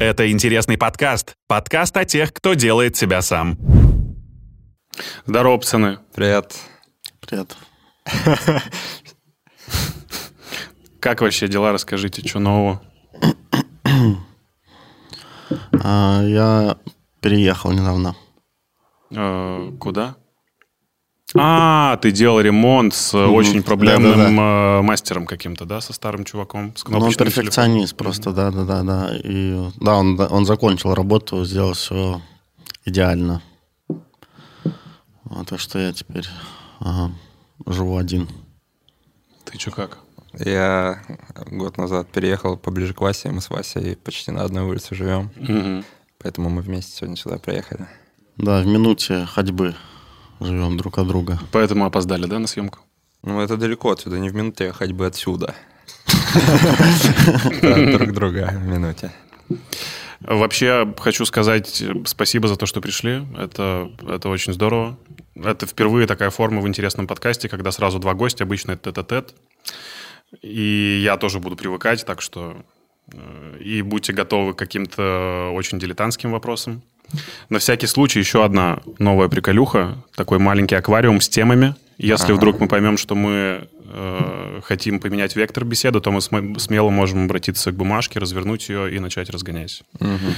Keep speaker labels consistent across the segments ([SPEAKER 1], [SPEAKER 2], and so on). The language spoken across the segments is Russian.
[SPEAKER 1] Это интересный подкаст. Подкаст о тех, кто делает себя сам.
[SPEAKER 2] Здорово, пацаны.
[SPEAKER 3] Привет.
[SPEAKER 4] Привет.
[SPEAKER 2] Как вообще дела? Расскажите, что нового?
[SPEAKER 4] А, я переехал недавно.
[SPEAKER 2] Э, куда? А, ты делал ремонт с очень проблемным
[SPEAKER 4] Да-да-да.
[SPEAKER 2] э, мастером каким-то, да, со старым чуваком? С
[SPEAKER 4] Ну, он перфекционист просто, да, да, да, да. И да, он, он закончил работу, сделал все идеально. Вот, так что я теперь ага, живу один.
[SPEAKER 2] телефоном. Ты что как?
[SPEAKER 3] Я год назад переехал поближе к Васе, мы с Васей почти на одной улице живем,
[SPEAKER 2] Мгм.
[SPEAKER 3] поэтому мы вместе сегодня сюда приехали.
[SPEAKER 4] Да, в минуте ходьбы живем друг от друга.
[SPEAKER 2] Поэтому опоздали, да, на съемку?
[SPEAKER 3] Ну, это далеко отсюда, не в минуте, а ходьбы отсюда. Да, Друг друга в минуте.
[SPEAKER 2] Вообще, хочу сказать спасибо за то, что пришли. Это, это очень здорово. Это впервые такая форма в интересном подкасте, когда сразу два гостя, обычно это тет-а-тет. И я тоже буду привыкать, так что э, и будьте готовы к каким-то очень дилетантским вопросам. На всякий случай еще одна новая приколюха, такой маленький аквариум с темами. Если
[SPEAKER 3] Ага.
[SPEAKER 2] вдруг мы поймем, что мы э, хотим поменять вектор беседы, то мы см- смело можем обратиться к бумажке, развернуть ее и начать разгонять.
[SPEAKER 3] Мгм.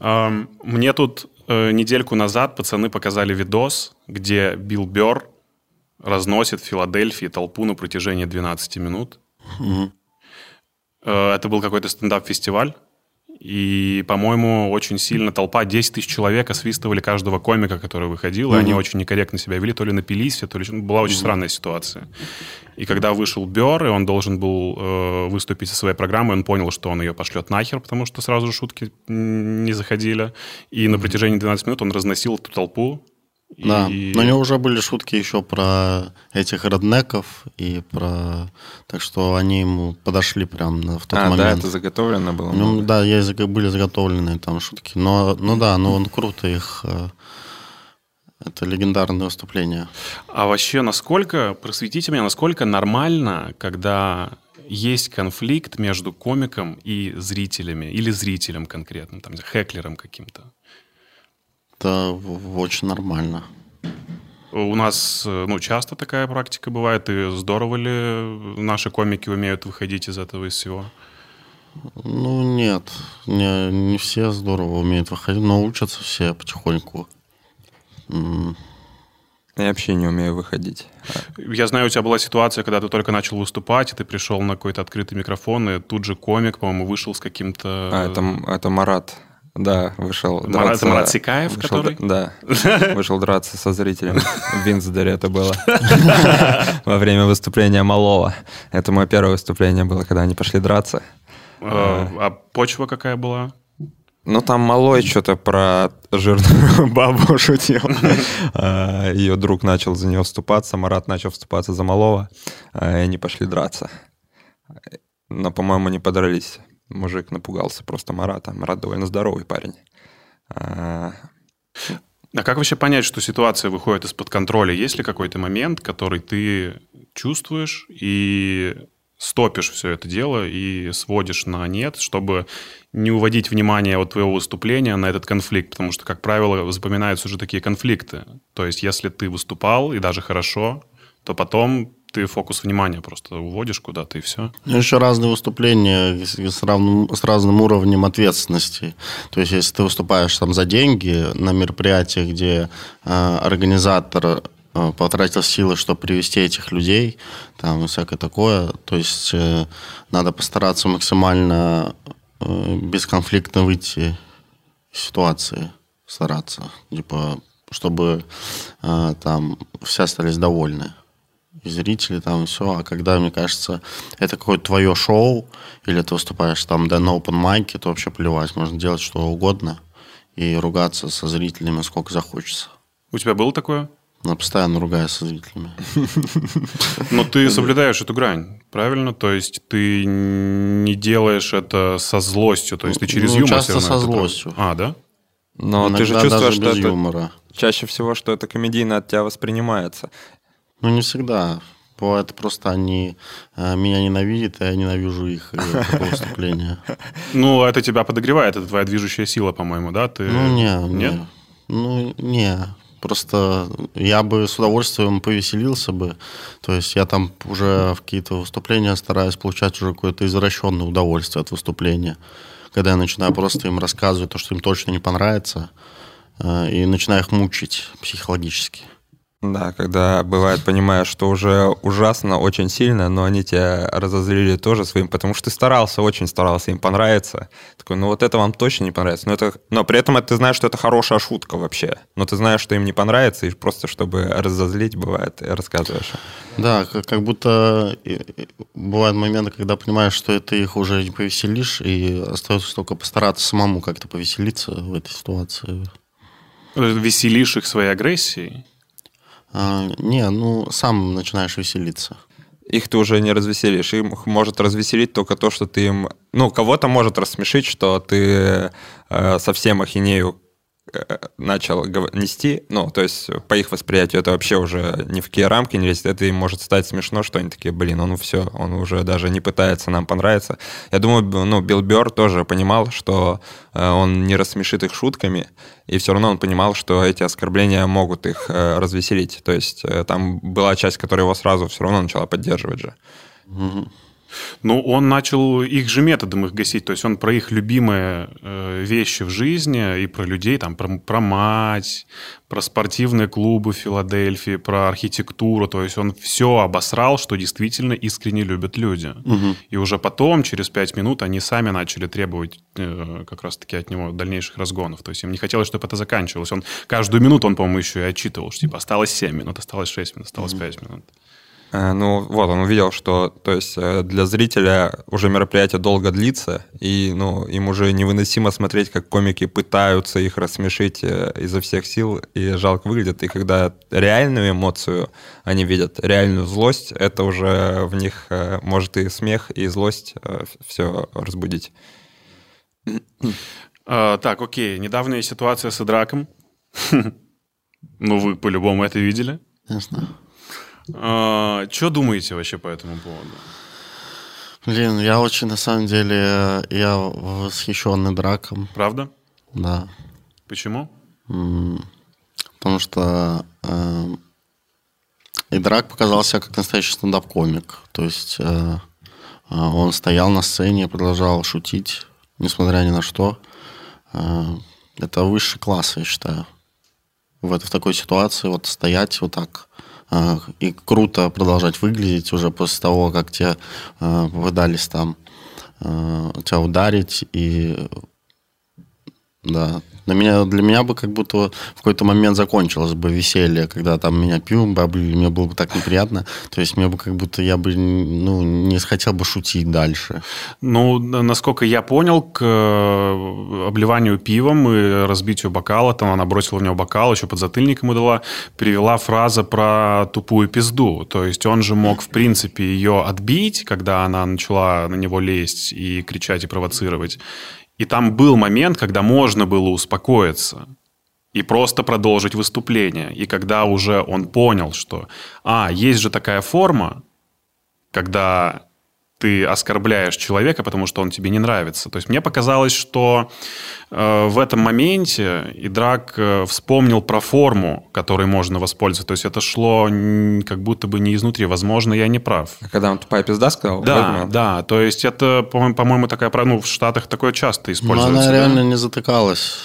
[SPEAKER 2] Ам, Мне тут э, недельку назад пацаны показали видос, где Билл Берр разносит в Филадельфии толпу на протяжении 12 минут.
[SPEAKER 4] Мгм.
[SPEAKER 2] Э, Это был какой-то стендап-фестиваль. И, по-моему, очень сильно толпа, 10 тысяч человек освистывали каждого комика, который выходил, и они очень некорректно себя вели, то ли напились, все, то ли... Была очень странная ситуация. И когда вышел Бер, и он должен был э, выступить со своей программой, он понял, что он ее пошлет нахер, потому что сразу же шутки не заходили. И на протяжении 12 минут он разносил эту толпу.
[SPEAKER 4] Да,
[SPEAKER 2] И-
[SPEAKER 4] но у него уже были шутки еще про этих реднеков и про... Так что они ему подошли прям на- в тот
[SPEAKER 3] А, да,
[SPEAKER 4] момент.
[SPEAKER 3] это заготовлено было?
[SPEAKER 4] Ну, да, есть, заг- были заготовленные там шутки. Но, ну да, но он круто их... э, Это легендарное выступление.
[SPEAKER 2] А вообще, насколько, просветите меня, насколько нормально, когда есть конфликт между комиком и зрителями, или зрителем конкретно, там, хэклером каким-то?
[SPEAKER 4] Это очень нормально.
[SPEAKER 2] У нас, э, ну, часто такая практика бывает, и здорово ли наши комики умеют выходить из этого, из всего?
[SPEAKER 4] Ну, нет, не, не все здорово умеют выходить, но учатся все потихоньку.
[SPEAKER 3] Я вообще не умею выходить.
[SPEAKER 2] Я знаю, у тебя была ситуация, когда ты только начал выступать, и ты пришел на какой-то открытый микрофон, и тут же комик, по-моему, вышел с каким-то...
[SPEAKER 3] А, это, это Марат. Да, вышел
[SPEAKER 2] Марат- это Марат Сикаев,
[SPEAKER 3] вышел
[SPEAKER 2] который?
[SPEAKER 3] Да, вышел драться со зрителем. В Винсдоре это было. Во время выступления Малова. Это мое первое выступление было, когда они пошли драться.
[SPEAKER 2] Э, А почва какая была?
[SPEAKER 3] Ну, там Малой что-то про жирную бабу шутил. А, Ее друг начал за нее вступаться, Марат начал вступаться за Малова, а, и они пошли драться. Но, по-моему, не подрались. Мужик напугался просто Марата. Марат довольно здоровый парень. А,
[SPEAKER 2] А как вообще понять, что ситуация выходит из-под контроля? Есть ли какой-то момент, который ты чувствуешь и стопишь все это дело и сводишь на нет, чтобы не уводить внимание от твоего выступления на этот конфликт? Потому что, как правило, запоминаются уже такие конфликты. То есть, если ты выступал, и даже хорошо, то потом ты фокус внимания просто уводишь куда-то, и все.
[SPEAKER 4] Ну, Еще разные выступления с, равным, с разным уровнем ответственности. То есть, если ты выступаешь там за деньги на мероприятиях, где э, организатор э, потратил силы, чтобы привести этих людей, там и всякое такое, то есть э, надо постараться максимально э, бесконфликтно выйти из ситуации, стараться, типа, чтобы э, там все остались довольны и зрители там и все. А когда, мне кажется, это какое-то твое шоу, или ты выступаешь там да, на open майке, то вообще плевать, можно делать что угодно и ругаться со зрителями сколько захочется.
[SPEAKER 2] У тебя было такое?
[SPEAKER 4] Но постоянно ругаюсь со зрителями.
[SPEAKER 2] Но ты соблюдаешь эту грань, правильно? То есть ты не делаешь это со злостью, то есть ты через
[SPEAKER 4] Ну,
[SPEAKER 2] юмор
[SPEAKER 4] часто со
[SPEAKER 2] это
[SPEAKER 4] злостью.
[SPEAKER 2] А, да?
[SPEAKER 3] Но ты же
[SPEAKER 4] Иногда
[SPEAKER 3] чувствуешь,
[SPEAKER 4] даже
[SPEAKER 3] что это
[SPEAKER 4] юмора.
[SPEAKER 3] чаще всего, что это комедийно от тебя воспринимается.
[SPEAKER 4] Ну, не всегда. Бывает просто они э, меня ненавидят, а я ненавижу их э, такое выступление.
[SPEAKER 2] Ну, это тебя подогревает, это твоя движущая сила, по-моему, да? Ты...
[SPEAKER 4] Ну, не,
[SPEAKER 2] Нет?
[SPEAKER 4] не. Ну, не. Просто я бы с удовольствием повеселился бы. То есть я там уже в какие-то выступления стараюсь получать уже какое-то извращенное удовольствие от выступления. Когда я начинаю просто им рассказывать то, что им точно не понравится, э, и начинаю их мучить психологически.
[SPEAKER 3] Да, когда бывает, понимаешь, что уже ужасно, очень сильно, но они тебя разозлили тоже своим, потому что ты старался, очень старался им понравиться. Такой, ну вот это вам точно не понравится. Но, это, но при этом ты знаешь, что это хорошая шутка вообще. Но ты знаешь, что им не понравится, и просто чтобы разозлить, бывает, рассказываешь.
[SPEAKER 4] Да, как, как будто бывают моменты, когда понимаешь, что ты их уже не повеселишь, и остается только постараться самому как-то повеселиться в этой ситуации.
[SPEAKER 2] Веселишь их своей агрессией?
[SPEAKER 4] А, не, ну, сам начинаешь веселиться.
[SPEAKER 3] Их ты уже не развеселишь. Им может развеселить только то, что ты им... Ну, кого-то может рассмешить, что ты э, совсем ахинею начал гов- нести, ну, то есть по их восприятию это вообще уже ни в какие рамки не лезет, это им может стать смешно, что они такие, блин, ну все, он уже даже не пытается нам понравиться. Я думаю, ну, Билл Бёрр тоже понимал, что э, он не рассмешит их шутками, и все равно он понимал, что эти оскорбления могут их э, развеселить. То есть э, там была часть, которая его сразу все равно начала поддерживать же.
[SPEAKER 2] Ну, он начал их же методом их гасить. То есть он про их любимые э, вещи в жизни и про людей, там, про, про мать, про спортивные клубы в Филадельфии, про архитектуру. То есть он все обосрал, что действительно искренне любят люди. И уже потом, через пять минут, они сами начали требовать э, как раз-таки от него дальнейших разгонов. То есть им не хотелось, чтобы это заканчивалось. Он каждую минуту, он, по-моему, еще и отчитывал, что типа осталось 7 минут, осталось 6 минут, осталось 5 минут.
[SPEAKER 3] Э, Ну, вот, он увидел, что, то есть, э, для зрителя уже мероприятие долго длится, и, ну, им уже невыносимо смотреть, как комики пытаются их рассмешить э, изо всех сил, и жалко выглядит. И когда реальную эмоцию они видят, реальную злость, это уже в них может и смех, и злость все разбудить.
[SPEAKER 2] А, так, окей. Недавняя ситуация с Идраком. Ну, вы по-любому это видели.
[SPEAKER 4] Ясно.
[SPEAKER 2] Что думаете вообще по этому поводу?
[SPEAKER 4] Блин, я очень, на самом деле, я восхищенный драком,
[SPEAKER 2] Правда?
[SPEAKER 4] да.
[SPEAKER 2] Почему?
[SPEAKER 4] Потому что э, и Драк показал себя как настоящий стендап-комик. То есть э, э, он стоял на сцене продолжал шутить, несмотря ни на что. Э, это высший класс, я считаю. В, это, в такой ситуации вот стоять вот так э, и круто продолжать выглядеть уже после того, как тебе э, попытались там э, тебя ударить и да. Для меня, для меня бы как будто в какой-то момент закончилось бы веселье, когда там меня пивом бы облили, мне было бы так неприятно. То есть мне бы как будто я бы ну, не хотел бы шутить дальше.
[SPEAKER 2] Ну, насколько я понял, к э, обливанию пивом и разбитию бокала, там она бросила в него бокал, еще под затыльник ему дала, привела фраза про тупую пизду. То есть он же мог, в принципе, ее отбить, когда она начала на него лезть и кричать и провоцировать. И там был момент, когда можно было успокоиться и просто продолжить выступление. И когда уже он понял, что, а, есть же такая форма, когда ты оскорбляешь человека, потому что он тебе не нравится. То есть мне показалось, что э, в этом моменте Идрак э, вспомнил про форму, которой можно воспользоваться. То есть это шло как будто бы не изнутри. Возможно, я не прав.
[SPEAKER 3] А когда он тупая пизда сказал?
[SPEAKER 2] Да, да. То есть это, по-моему, по-моему, такая, про- ну, в Штатах такое часто
[SPEAKER 4] Но
[SPEAKER 2] используется.
[SPEAKER 4] она
[SPEAKER 2] да?
[SPEAKER 4] реально не затыкалась.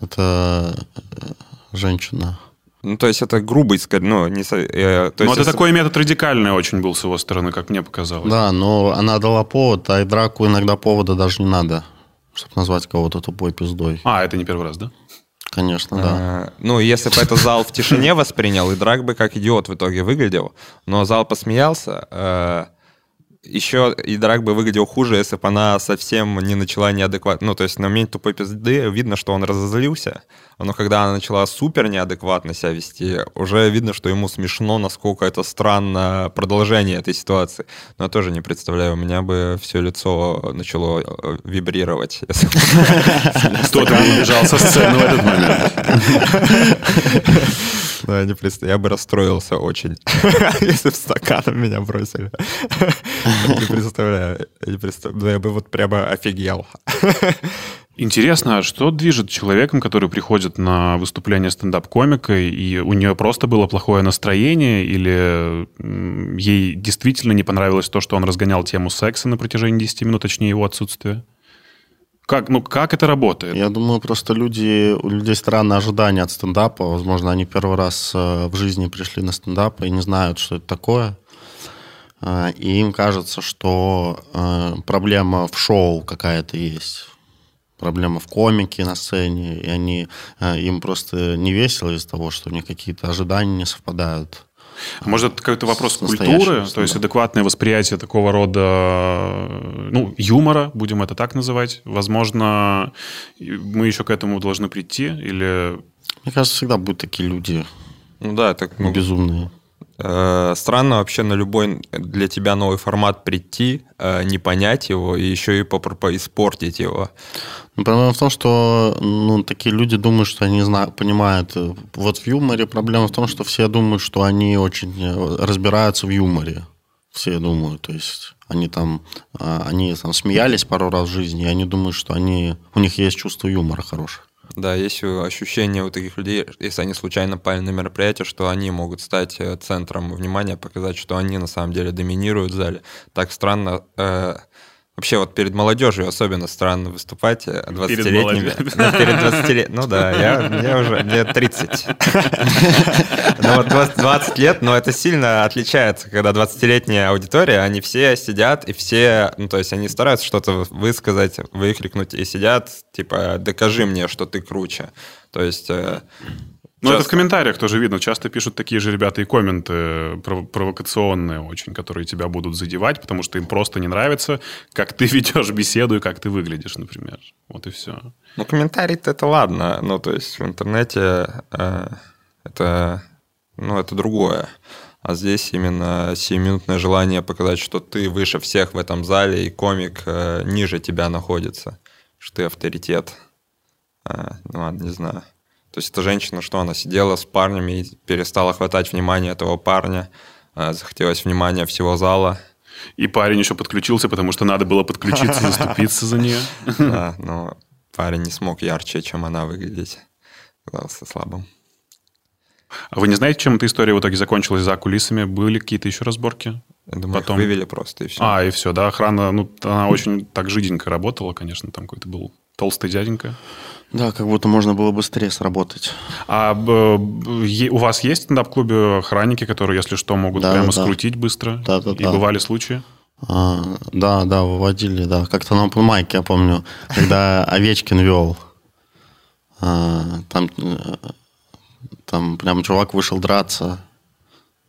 [SPEAKER 4] Это э, женщина.
[SPEAKER 3] Ну, то есть это грубый, ну, не... э, то
[SPEAKER 2] Но
[SPEAKER 3] есть
[SPEAKER 2] это
[SPEAKER 3] если-
[SPEAKER 2] такой метод радикальный очень был с его стороны, как мне показалось.
[SPEAKER 4] Да, но она дала повод, а и драку иногда повода даже не надо, чтобы назвать кого-то тупой пиздой.
[SPEAKER 2] А, это не первый раз, да?
[SPEAKER 4] Конечно, да.
[SPEAKER 3] А, Ну, если бы это зал в тишине воспринял, и Драк бы как идиот в итоге выглядел, но зал посмеялся, э, еще и Драк бы выглядел хуже, если бы она совсем не начала неадекватно. Ну, то есть на момент тупой пизды видно, что он разозлился, но когда она начала супер неадекватно себя вести, уже видно, что ему смешно, насколько это странно продолжение этой ситуации. Но я тоже не представляю, у меня бы все лицо начало э, вибрировать. если бы-
[SPEAKER 2] Кто-то убежал со сцены в этот момент.
[SPEAKER 3] честно, не представляю. Я бы расстроился очень, если бы стаканом меня бросили. Не представляю. Не. Я бы вот прямо офигел.
[SPEAKER 2] Интересно, а что движет человеком, который приходит на выступление стендап-комика, и у нее просто было плохое настроение, или ей действительно не понравилось то, что он разгонял тему секса на протяжении 10 минут, точнее его отсутствие? Как, ну, как это работает?
[SPEAKER 4] Я думаю, просто люди, у людей странные ожидания от стендапа. Возможно, они первый раз э, в жизни пришли на стендап и не знают, что это такое. Э, и им кажется, что э, проблема в шоу какая-то есть проблема в комике на сцене, и они, им просто не весело из-за того, что у них какие-то ожидания не совпадают.
[SPEAKER 2] А может, это какой-то вопрос культуры, то есть адекватное восприятие такого рода, ну, юмора, будем это так называть. Возможно, мы еще к этому должны прийти, или...
[SPEAKER 4] Мне кажется, всегда будут такие люди.
[SPEAKER 3] Ну да, так ну, безумные. Э, странно вообще на любой для тебя новый формат прийти, э, не понять его и еще и испортить его.
[SPEAKER 4] Ну, проблема в том, что ну, такие люди думают, что они знают, понимают. Вот в юморе проблема в том, что все думают, что они очень э, разбираются в юморе. Все думают, то есть они там, они там смеялись пару раз в жизни, и они думают, что они, у них есть чувство юмора хорошее.
[SPEAKER 3] Да, есть ощущение у таких людей, если они случайно пали на мероприятие, что они могут стать э, центром внимания, показать, что они на самом деле доминируют в зале. Так странно э, Вообще вот перед молодежью особенно странно выступать 20-летними. Перед, ну, перед 20 Ну да, я, мне уже мне 30. Ну вот 20, 20 лет, но это сильно отличается, когда 20-летняя аудитория, они все сидят и все, ну то есть они стараются что-то высказать, выкрикнуть и сидят, типа, докажи мне, что ты круче. То есть э,
[SPEAKER 2] ну, это в комментариях тоже видно. Часто пишут такие же ребята и комменты провокационные очень, которые тебя будут задевать, потому что им просто не нравится, как ты ведешь беседу и как ты выглядишь, например. Вот и все.
[SPEAKER 3] Ну, комментарий-то это ладно. Ну, то есть в интернете э, это, ну, это другое. А здесь именно сиюминутное желание показать, что ты выше всех в этом зале, и комик э, ниже тебя находится, что ты авторитет. Э, ну ладно, не знаю. То есть эта женщина, что она сидела с парнями и перестала хватать внимание этого парня, э, захотелось внимания всего зала.
[SPEAKER 2] И парень еще подключился, потому что надо было подключиться, заступиться за нее.
[SPEAKER 3] Да, но парень не смог ярче, чем она выглядеть. Казался слабым.
[SPEAKER 2] А вы не знаете, чем эта история в итоге закончилась за кулисами? Были какие-то еще разборки?
[SPEAKER 3] Я думаю, Потом... вывели просто и все.
[SPEAKER 2] А, и все, да, охрана, ну, она очень так жиденько работала, конечно, там какой-то был толстый дяденька.
[SPEAKER 4] Да, как будто можно было быстрее сработать.
[SPEAKER 2] А у вас есть в стендап-клубе охранники, которые, если что, могут да, прямо да. скрутить быстро?
[SPEAKER 4] Да, да,
[SPEAKER 2] И да. бывали случаи?
[SPEAKER 4] А, да, да, выводили, да. Как-то на open mic, я помню, когда Овечкин вел. А, там, там прям чувак вышел драться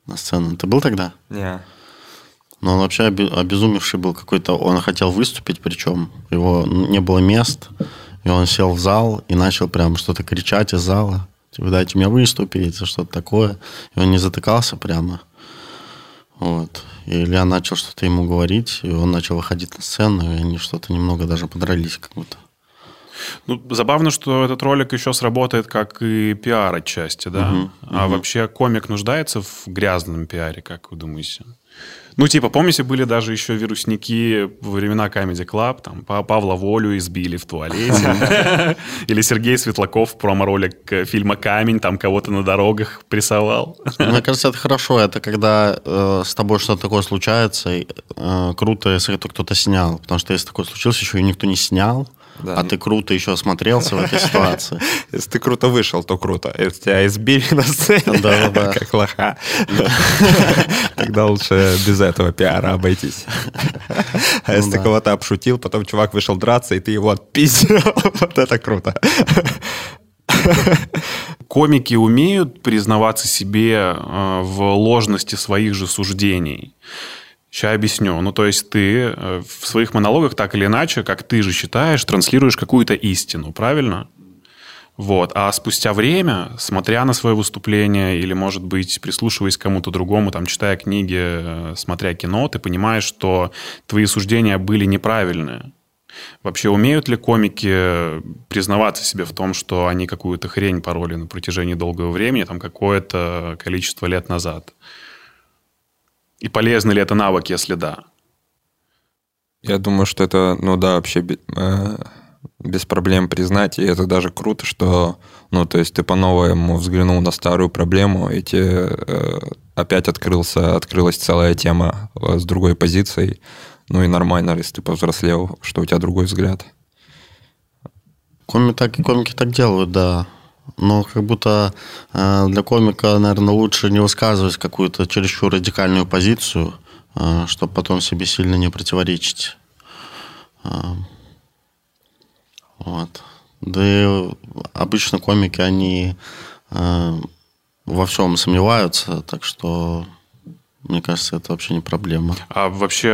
[SPEAKER 4] на сцену. Ты был тогда?
[SPEAKER 3] Не.
[SPEAKER 4] Но он вообще обезумевший был какой-то. Он хотел выступить, причем его не было мест. И он сел в зал и начал прям что-то кричать из зала. Типа, дайте мне выступить, что-то такое. И он не затыкался прямо. Вот. И Илья начал что-то ему говорить, и он начал выходить на сцену, и они что-то немного даже подрались как будто.
[SPEAKER 2] Ну, забавно, что этот ролик еще сработает как и пиар отчасти, да? Угу, а угу. вообще комик нуждается в грязном пиаре, как вы думаете? Ну, типа, помните, были даже еще вирусники во времена Comedy Club, там, Павла Волю избили в туалете. Или Сергей Светлаков, промо-ролик э, фильма «Камень», там кого-то на дорогах прессовал.
[SPEAKER 4] Мне кажется, это хорошо. Это когда э, с тобой что-то такое случается, э, круто, если это кто-то снял. Потому что если такое случилось, еще и никто не снял, да. А ты круто еще осмотрелся в этой ситуации.
[SPEAKER 3] Если ты круто вышел, то круто. Если тебя избили на сцене, да, да. как лоха, тогда лучше без этого пиара обойтись. А если ты кого-то обшутил, потом чувак вышел драться, и ты его отпиздил, вот это круто.
[SPEAKER 2] Комики умеют признаваться себе э, в ложности своих же суждений. Сейчас объясню. Ну, то есть ты э, в своих монологах так или иначе, как ты же считаешь, транслируешь какую-то истину, правильно? Вот. А спустя время, смотря на свое выступление или, может быть, прислушиваясь к кому-то другому, там, читая книги, э, смотря кино, ты понимаешь, что твои суждения были неправильные. Вообще умеют ли комики признаваться себе в том, что они какую-то хрень пороли на протяжении долгого времени, там какое-то количество лет назад? И полезны ли это навыки, если да?
[SPEAKER 3] Я думаю, что это, ну да, вообще э, без проблем признать, и это даже круто, что, ну, то есть ты по-новому взглянул на старую проблему, и тебе э, опять открылся, открылась целая тема э, с другой позицией, ну и нормально, если ты повзрослел, что у тебя другой взгляд.
[SPEAKER 4] Коми так, комики так делают, да. Но как будто э, для комика, наверное, лучше не высказывать какую-то чересчур радикальную позицию, э, чтобы потом себе сильно не противоречить. Э, вот. Да и обычно комики, они во всем сомневаются, так что мне кажется, это вообще не проблема.
[SPEAKER 2] А вообще,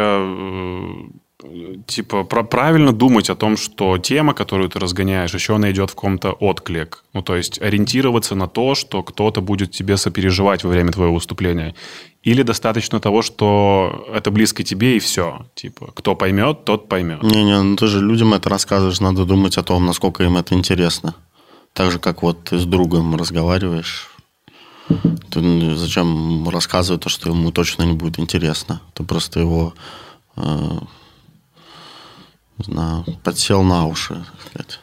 [SPEAKER 2] типа, про правильно думать о том, что тема, которую ты разгоняешь, еще она идет в каком-то отклик. Ну, то есть ориентироваться на то, что кто-то будет тебе сопереживать во время твоего выступления. Или достаточно того, что это близко тебе и все. Типа, кто поймет, тот поймет.
[SPEAKER 4] Не-не, ну ты же людям это рассказываешь, надо думать о том, насколько им это интересно. Так же, как вот ты с другом разговариваешь, ты зачем рассказывать то, что ему точно не будет интересно? Ты просто его э, не знаю, подсел на уши, так сказать.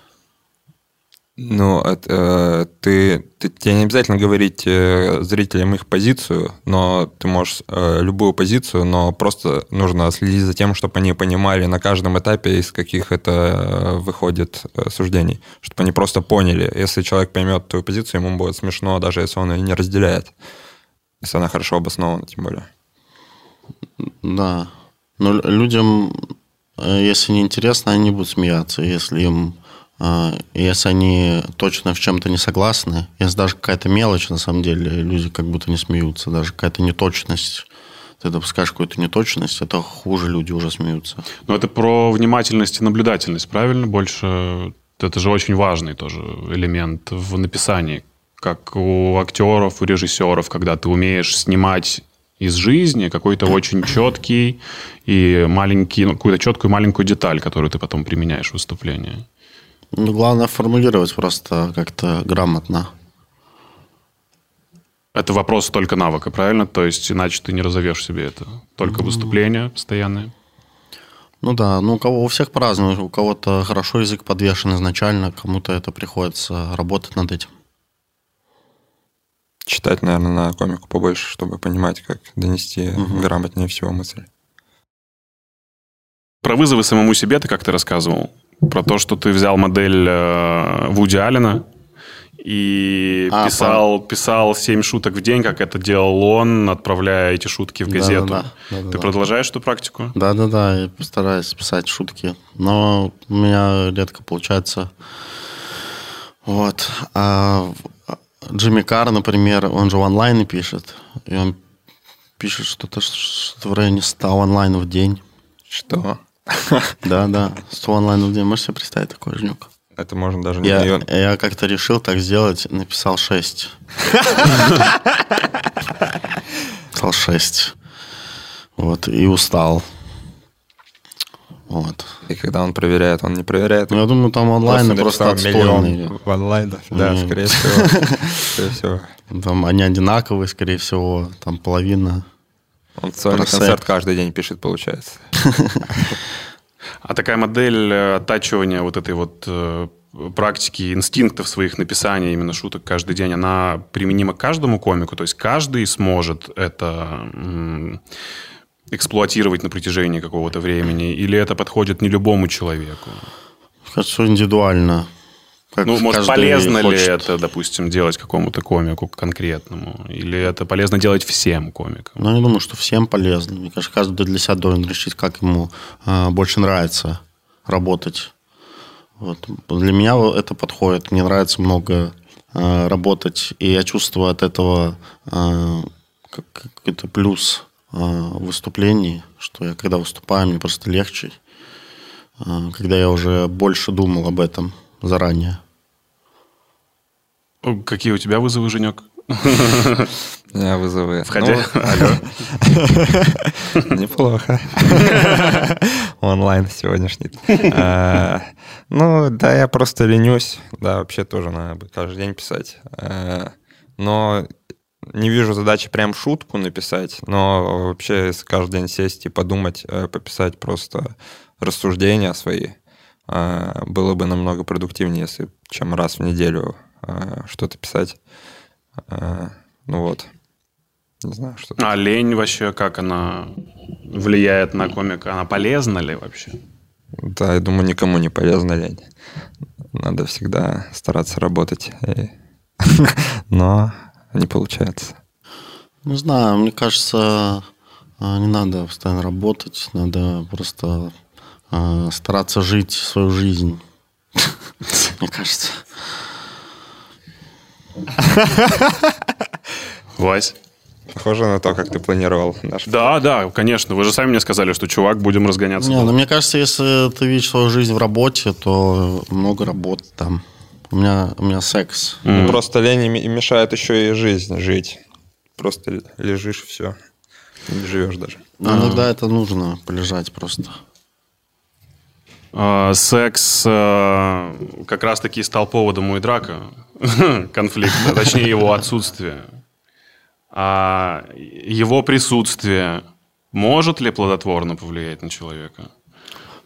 [SPEAKER 3] Ну, э, ты, ты, тебе не обязательно говорить э, зрителям их позицию, но ты можешь э, любую позицию, но просто нужно следить за тем, чтобы они понимали на каждом этапе, из каких это выходит суждений, чтобы они просто поняли. Если человек поймет твою позицию, ему будет смешно, даже если он ее не разделяет, если она хорошо обоснована, тем более.
[SPEAKER 4] Да. Но людям, если не интересно, они будут смеяться. Если им а, если они точно в чем-то не согласны, если даже какая-то мелочь, на самом деле, люди как будто не смеются, даже какая-то неточность, ты допускаешь какую-то неточность, это хуже люди уже смеются.
[SPEAKER 2] Но это про внимательность и наблюдательность, правильно? Больше это же очень важный тоже элемент в написании, как у актеров, у режиссеров, когда ты умеешь снимать из жизни какой-то очень четкий и маленький, ну, какую-то четкую маленькую деталь, которую ты потом применяешь в выступлении.
[SPEAKER 4] Ну, главное формулировать просто как-то грамотно.
[SPEAKER 2] Это вопрос только навыка, правильно? То есть иначе ты не разовьешь себе это. Только mm-hmm. выступления постоянные.
[SPEAKER 4] Ну да, ну у кого у всех по-разному. У кого-то хорошо язык подвешен изначально, кому-то это приходится работать над этим.
[SPEAKER 3] Читать, наверное, на комику побольше, чтобы понимать, как донести угу. грамотнее всего мысль.
[SPEAKER 2] Про вызовы самому себе ты как-то рассказывал про то, что ты взял модель э, Вуди Аллена и а, писал, писал 7 шуток в день, как это делал он, отправляя эти шутки в газету. Да, да, да, ты да, продолжаешь эту практику?
[SPEAKER 4] Да, да, да, я постараюсь писать шутки. Но у меня редко получается. Вот. А Джимми Карр, например, он же в онлайне пишет. И он пишет что-то, что-то в районе 100 онлайн в день.
[SPEAKER 3] Что?
[SPEAKER 4] Да, да. 100 онлайн в день. Можешь себе представить такой жнюк?
[SPEAKER 3] Это можно даже не
[SPEAKER 4] я, я как-то решил так сделать, написал 6. Написал 6. Вот, и устал. Вот.
[SPEAKER 3] И когда он проверяет, он не проверяет.
[SPEAKER 4] Ну, я думаю, там онлайн просто отстойный.
[SPEAKER 3] В онлайн, да, да скорее всего. Скорее всего.
[SPEAKER 4] Там они одинаковые, скорее всего, там половина
[SPEAKER 3] он сольный концерт каждый день пишет, получается.
[SPEAKER 2] А такая модель э, оттачивания вот этой вот э, практики инстинктов своих написания именно шуток каждый день, она применима к каждому комику? То есть каждый сможет это эксплуатировать на протяжении какого-то времени? Или это подходит не любому человеку?
[SPEAKER 4] Кажется, индивидуально.
[SPEAKER 2] Как ну, может, полезно хочет. ли это, допустим, делать какому-то комику конкретному? Или это полезно делать всем комикам?
[SPEAKER 4] Ну, я думаю, что всем полезно. Мне кажется, каждый для себя должен решить, как ему э, больше нравится работать. Вот. Для меня это подходит. Мне нравится много э, работать, и я чувствую от этого э, какой-то плюс выступлении, что я когда выступаю, мне просто легче, э, когда я уже больше думал об этом заранее.
[SPEAKER 2] Какие у тебя вызовы, Женек?
[SPEAKER 3] Я вызовы.
[SPEAKER 2] Входя...
[SPEAKER 3] Ну, Неплохо. Онлайн сегодняшний. А, Ну, да, я просто ленюсь. Да, вообще тоже надо бы каждый день писать. А, Но не вижу задачи прям шутку написать, но вообще если каждый день сесть и подумать, э, пописать просто рассуждения свои, а, было бы намного продуктивнее, если чем раз в неделю а, что-то писать. Ну вот. Не знаю, что.
[SPEAKER 2] А лень вообще, как она влияет на комика? Она полезна ли вообще?
[SPEAKER 3] Да, я думаю, никому не полезна лень. Надо всегда стараться работать. Но не получается.
[SPEAKER 4] Не знаю, мне кажется, а, не надо постоянно работать, надо просто а, стараться жить свою жизнь. Мне кажется.
[SPEAKER 2] Вась?
[SPEAKER 3] Похоже на то, как ты планировал наш
[SPEAKER 2] Да, да, конечно. Вы же сами мне сказали, что, чувак, будем разгоняться.
[SPEAKER 4] Не, ну мне кажется, если ты видишь свою жизнь в работе, то много работы там. У меня, у меня секс.
[SPEAKER 2] М.
[SPEAKER 3] Просто лень ме- мешает еще и жизнь жить. Просто лежишь, все. Не живешь даже.
[SPEAKER 4] А иногда это нужно полежать просто.
[SPEAKER 2] А, секс а, как раз-таки стал поводом у драка конфликта, точнее его отсутствие. А его присутствие может ли плодотворно повлиять на человека?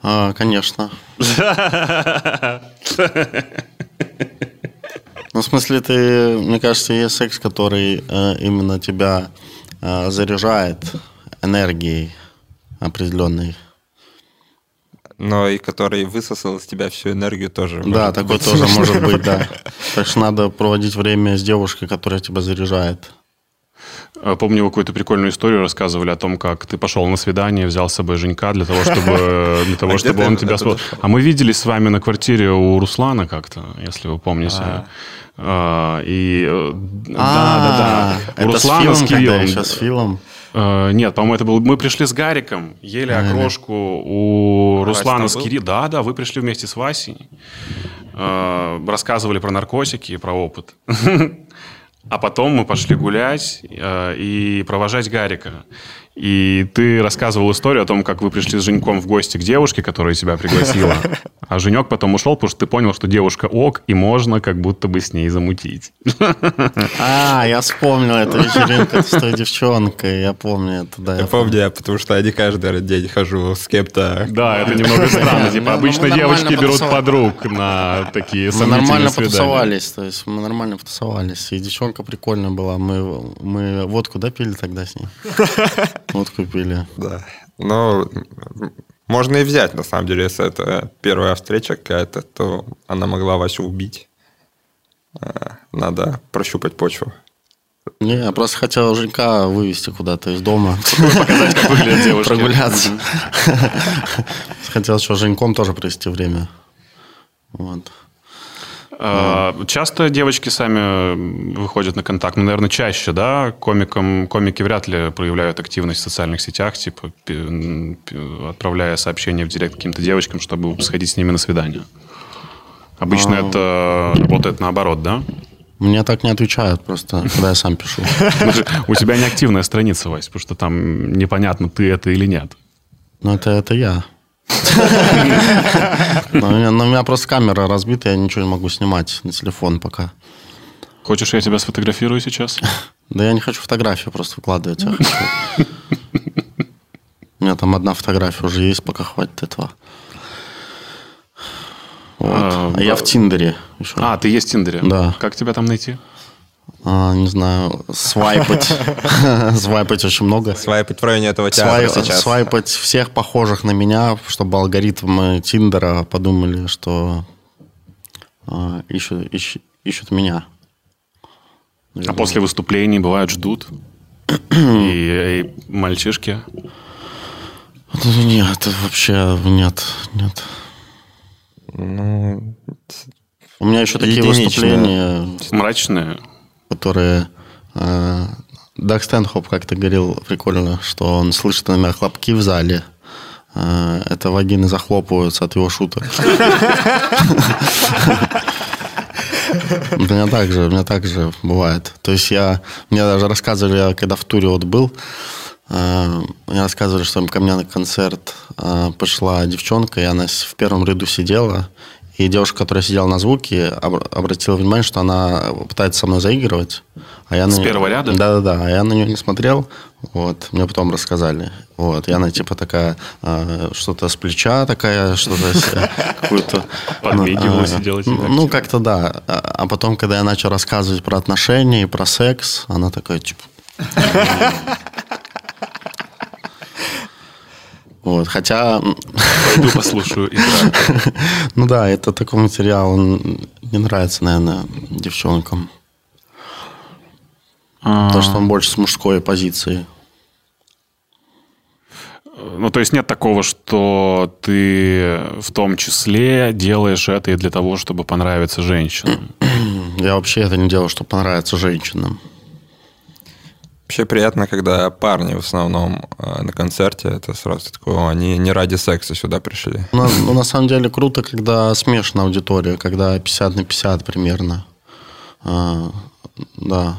[SPEAKER 4] А, конечно. Ну, в смысле, ты, мне кажется, есть секс, который э, именно тебя э, заряжает энергией определенной.
[SPEAKER 3] Но и который высосал из тебя всю энергию тоже.
[SPEAKER 4] Да, такой
[SPEAKER 3] быть.
[SPEAKER 4] тоже может быть, да. Так что надо проводить время с девушкой, которая тебя заряжает.
[SPEAKER 2] А, Помню, вы какую-то прикольную историю рассказывали о том, как ты пошел на свидание, взял с собой Женька для того, чтобы, для того,
[SPEAKER 3] А
[SPEAKER 2] чтобы он тебя...
[SPEAKER 3] нашел?
[SPEAKER 2] А мы виделись с вами на квартире у Руслана как-то, если вы помните. А, И э, да, да, да. У
[SPEAKER 4] Это
[SPEAKER 2] Руслана
[SPEAKER 4] с
[SPEAKER 2] Кириллом.
[SPEAKER 4] еще с Филом.
[SPEAKER 2] Э, Нет, по-моему, это был... Мы пришли с Гариком, ели окрошку у Руслана с? Кириллом. Да, да, вы пришли вместе с Васей. Э, Рассказывали про наркотики и про опыт. А потом мы пошли гулять э, и провожать Гарика. И ты рассказывал историю о том, как вы пришли с Женьком в гости к девушке, которая тебя пригласила. А Женек потом ушел, потому что ты понял, что девушка ок, и можно как будто бы с ней замутить.
[SPEAKER 4] А, я вспомнил эту вечеринку с той девчонкой. Я помню это, да.
[SPEAKER 3] Я помню, я потому что я не каждый день хожу с кем-то.
[SPEAKER 2] Да, это немного странно. Типа
[SPEAKER 4] Ну,
[SPEAKER 2] обычно девочки берут подруг на такие
[SPEAKER 4] Мы нормально потусовались, то есть мы нормально потусовались. И девчонка прикольная была. Мы, мы водку, да, пили тогда с ней? Водку пили.
[SPEAKER 3] Да. Но м, можно и взять, на самом деле, если это первая встреча какая-то, то она могла Васю убить. А, Надо прощупать почву.
[SPEAKER 4] Не, я просто хотел Женька вывести куда-то из дома.
[SPEAKER 2] Показать, как выглядят девушки.
[SPEAKER 4] Прогуляться. Хотел еще Женьком тоже провести время. Вот.
[SPEAKER 2] А, Часто девочки сами выходят на контакт, ну, наверное, чаще, да? Комикам, комики вряд ли проявляют активность в социальных сетях, типа отправляя сообщения в директ каким-то девочкам, чтобы сходить с ними на свидание. Обычно
[SPEAKER 4] А.
[SPEAKER 2] это работает наоборот, да?
[SPEAKER 4] Мне так не отвечают просто, когда я сам пишу.
[SPEAKER 2] Ну, У тебя неактивная страница, Вась, потому что там непонятно, ты это или нет.
[SPEAKER 4] Но это, это я. Но у, меня, просто камера разбита, я ничего не могу снимать на телефон пока.
[SPEAKER 2] Хочешь, я тебя сфотографирую сейчас?
[SPEAKER 4] Да я не хочу фотографию просто выкладывать. У меня там одна фотография уже есть, пока хватит этого. Вот.
[SPEAKER 2] А,
[SPEAKER 4] А я
[SPEAKER 2] а-
[SPEAKER 4] в Тиндере еще.
[SPEAKER 2] А, ты есть в Тиндере?
[SPEAKER 4] Да.
[SPEAKER 2] Как тебя там найти?
[SPEAKER 4] А, не знаю, свайпать. Свайпать очень много.
[SPEAKER 3] Свайпать в районе этого театра
[SPEAKER 4] Свай-
[SPEAKER 3] сейчас.
[SPEAKER 4] Свайпать всех похожих на меня, чтобы алгоритмы Тиндера подумали, что а, ищут, ищ- ищут меня.
[SPEAKER 2] А после выступлений бывают ждут? И, и мальчишки?
[SPEAKER 4] Это Нет, вообще нет, нет.
[SPEAKER 3] Ну,
[SPEAKER 4] У меня еще такие выступления,
[SPEAKER 2] Мрачные?
[SPEAKER 4] Которые... э, Даг Стэнхоп как-то говорил прикольно, что он слышит иногда хлопки в зале. Э, Это вагины захлопываются от его шуток. У меня так же, у меня так же бывает. То есть я, мне даже рассказывали, когда в туре вот был, э, мне рассказывали, что ко мне на концерт э, пришла девчонка, и она в первом ряду сидела, и девушка, которая сидела на звуке, обратила внимание, что она пытается со мной заигрывать.
[SPEAKER 2] А я С на... первого ряда?
[SPEAKER 4] Да-да-да. А я на нее не смотрел. Вот. Мне потом рассказали. Вот. И она типа такая, э, что-то с плеча такая, что-то какую-то...
[SPEAKER 2] Подмигивала, сидела.
[SPEAKER 4] Ну, как-то да. А, а потом, когда я начал рассказывать про отношения и про секс, она такая, типа... Вот, хотя...
[SPEAKER 2] Пойду послушаю
[SPEAKER 4] Ну да, это такой материал, он не нравится, наверное, девчонкам. А. То, что он больше с мужской позиции.
[SPEAKER 2] Ну, то есть нет такого, что ты в том числе делаешь это и для того, чтобы понравиться женщинам?
[SPEAKER 4] Я вообще это не делаю, чтобы понравиться женщинам.
[SPEAKER 3] Вообще приятно, когда парни в основном э, на концерте, это сразу такое, они не ради секса сюда пришли.
[SPEAKER 4] Ну, ну, на самом деле круто, когда смешанная аудитория, когда 50 на 50 примерно. А, да.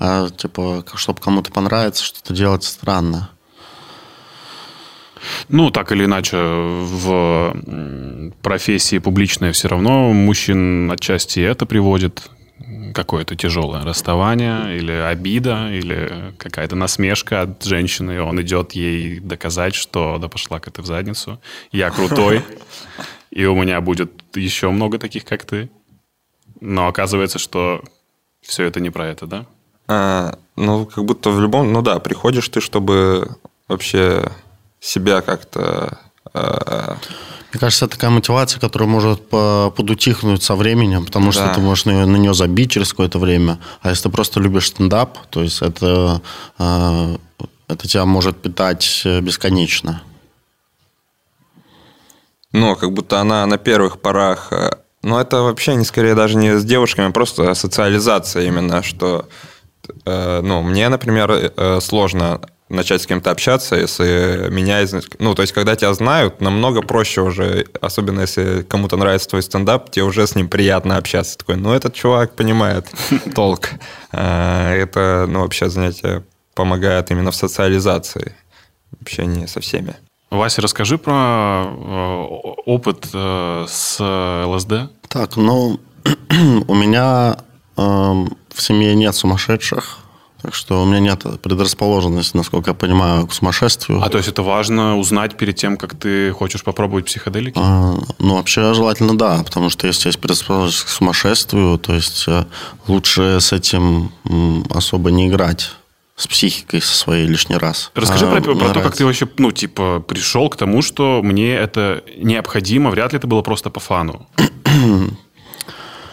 [SPEAKER 4] А типа, чтобы кому-то понравится, что-то делать странно.
[SPEAKER 2] Ну, так или иначе, в профессии публичной все равно мужчин отчасти это приводит какое-то тяжелое расставание или обида, или какая-то насмешка от женщины, и он идет ей доказать, что да пошла-ка ты в задницу, я крутой, и у меня будет еще много таких, как ты. Но оказывается, что все это не про это, да?
[SPEAKER 3] А, ну, как будто в любом... Ну да, приходишь ты, чтобы вообще себя как-то а,
[SPEAKER 4] мне кажется, это такая мотивация, которая может подутихнуть со временем, потому да. что ты можешь на, на нее забить через какое-то время. А если ты просто любишь стендап, то есть это, а, это тебя может питать бесконечно.
[SPEAKER 3] Ну, как будто она на первых порах... Э, ну, это вообще не скорее даже не с девушками, а просто социализация именно, что... Э, ну, мне, например, э, сложно начать с кем-то общаться, если меня... Ну, то есть, когда тебя знают, намного проще уже, особенно если кому-то нравится твой стендап, тебе уже с ним приятно общаться. Такой, ну, этот чувак понимает толк. А, это, ну, вообще занятие помогает именно в социализации, общении со всеми.
[SPEAKER 2] Вася, расскажи про э, опыт э, с ЛСД.
[SPEAKER 4] Так, ну, у меня эм, в семье нет сумасшедших, так что у меня нет предрасположенности, насколько я понимаю, к сумасшествию.
[SPEAKER 2] А то есть это важно узнать перед тем, как ты хочешь попробовать психоделики?
[SPEAKER 4] А, ну, вообще желательно да, потому что если есть предрасположенность к сумасшествию, то есть э, лучше с этим особо не играть с психикой со своей лишний раз.
[SPEAKER 2] Расскажи а, про, про то, как ты вообще, ну, типа, пришел к тому, что мне это необходимо, вряд ли это было просто по фану.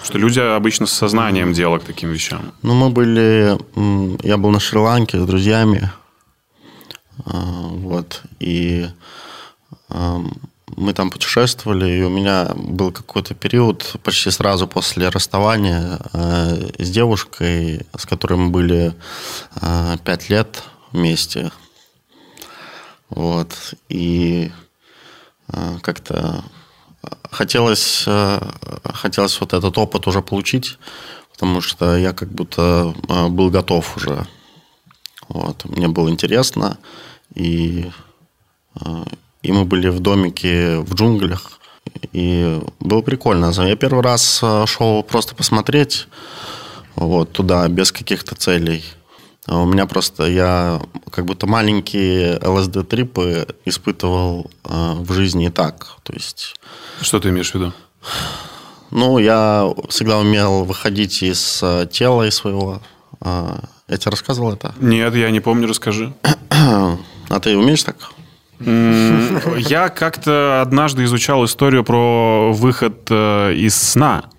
[SPEAKER 2] Что люди обычно с сознанием дела к таким вещам.
[SPEAKER 4] Ну, мы были... Я был на Шри-Ланке с друзьями. А, вот. И мы там путешествовали, и у меня был какой-то период почти сразу после расставания э, с девушкой, с которой мы были э, пять лет вместе. Вот. И э, как-то хотелось, э, хотелось вот этот опыт уже получить, потому что я как будто э, был готов уже. Вот. Мне было интересно, и, э, и мы были в домике в джунглях, и было прикольно. Я первый раз шел просто посмотреть вот, туда, без каких-то целей. А у меня просто, я как будто маленькие ЛСД-трипы испытывал в жизни и так. То есть
[SPEAKER 2] что ты имеешь в виду?
[SPEAKER 4] Ну, я всегда умел выходить из э, тела из своего. А, я тебе рассказывал это?
[SPEAKER 2] Нет, я не помню, расскажи.
[SPEAKER 4] А ты умеешь так?
[SPEAKER 2] Я как-то однажды изучал историю про выход э, из сна.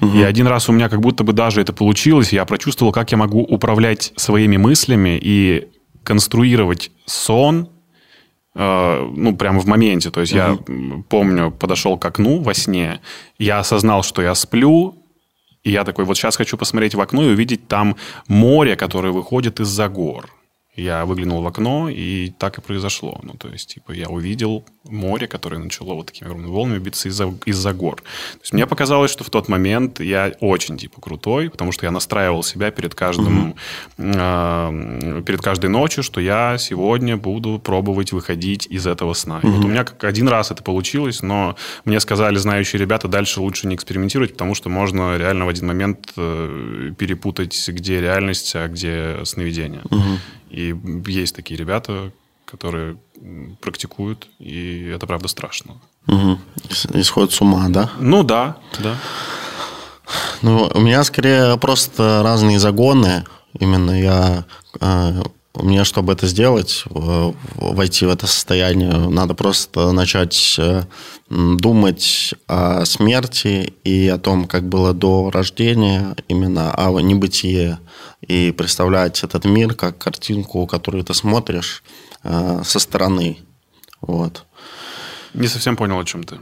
[SPEAKER 2] И один раз у меня как будто бы даже это получилось. Я прочувствовал, как я могу управлять своими мыслями и конструировать сон Э, ну, прямо в моменте. То есть угу. я помню, подошел к окну во сне, я осознал, что я сплю, и я такой, вот сейчас хочу посмотреть в окно и увидеть там море, которое выходит из-за гор. Я выглянул в окно, и так и произошло. Ну, то есть, типа, я увидел море, которое начало вот такими огромными волнами биться из-за из гор. То есть, мне показалось, что в тот момент я очень, типа, крутой, потому что я настраивал себя перед каждым, mm-hmm. э, перед каждой ночью, что я сегодня буду пробовать выходить из этого сна. Mm-hmm. И вот у меня как один раз это получилось, но мне сказали знающие ребята, дальше лучше не экспериментировать, потому что можно реально в один момент э, перепутать, где реальность, а где сновидение. Mm-hmm. И есть такие ребята, которые практикуют, и это правда страшно.
[SPEAKER 4] Угу. Исходит с ума, да?
[SPEAKER 2] Ну да, да.
[SPEAKER 4] Ну, у меня скорее просто разные загоны. Именно я э, мне, чтобы это сделать, войти в это состояние, надо просто начать э, думать о смерти и о том, как было до рождения, именно о небытие, и представлять этот мир как картинку, которую ты смотришь э, со стороны. Вот.
[SPEAKER 2] Не совсем понял, о чем ты.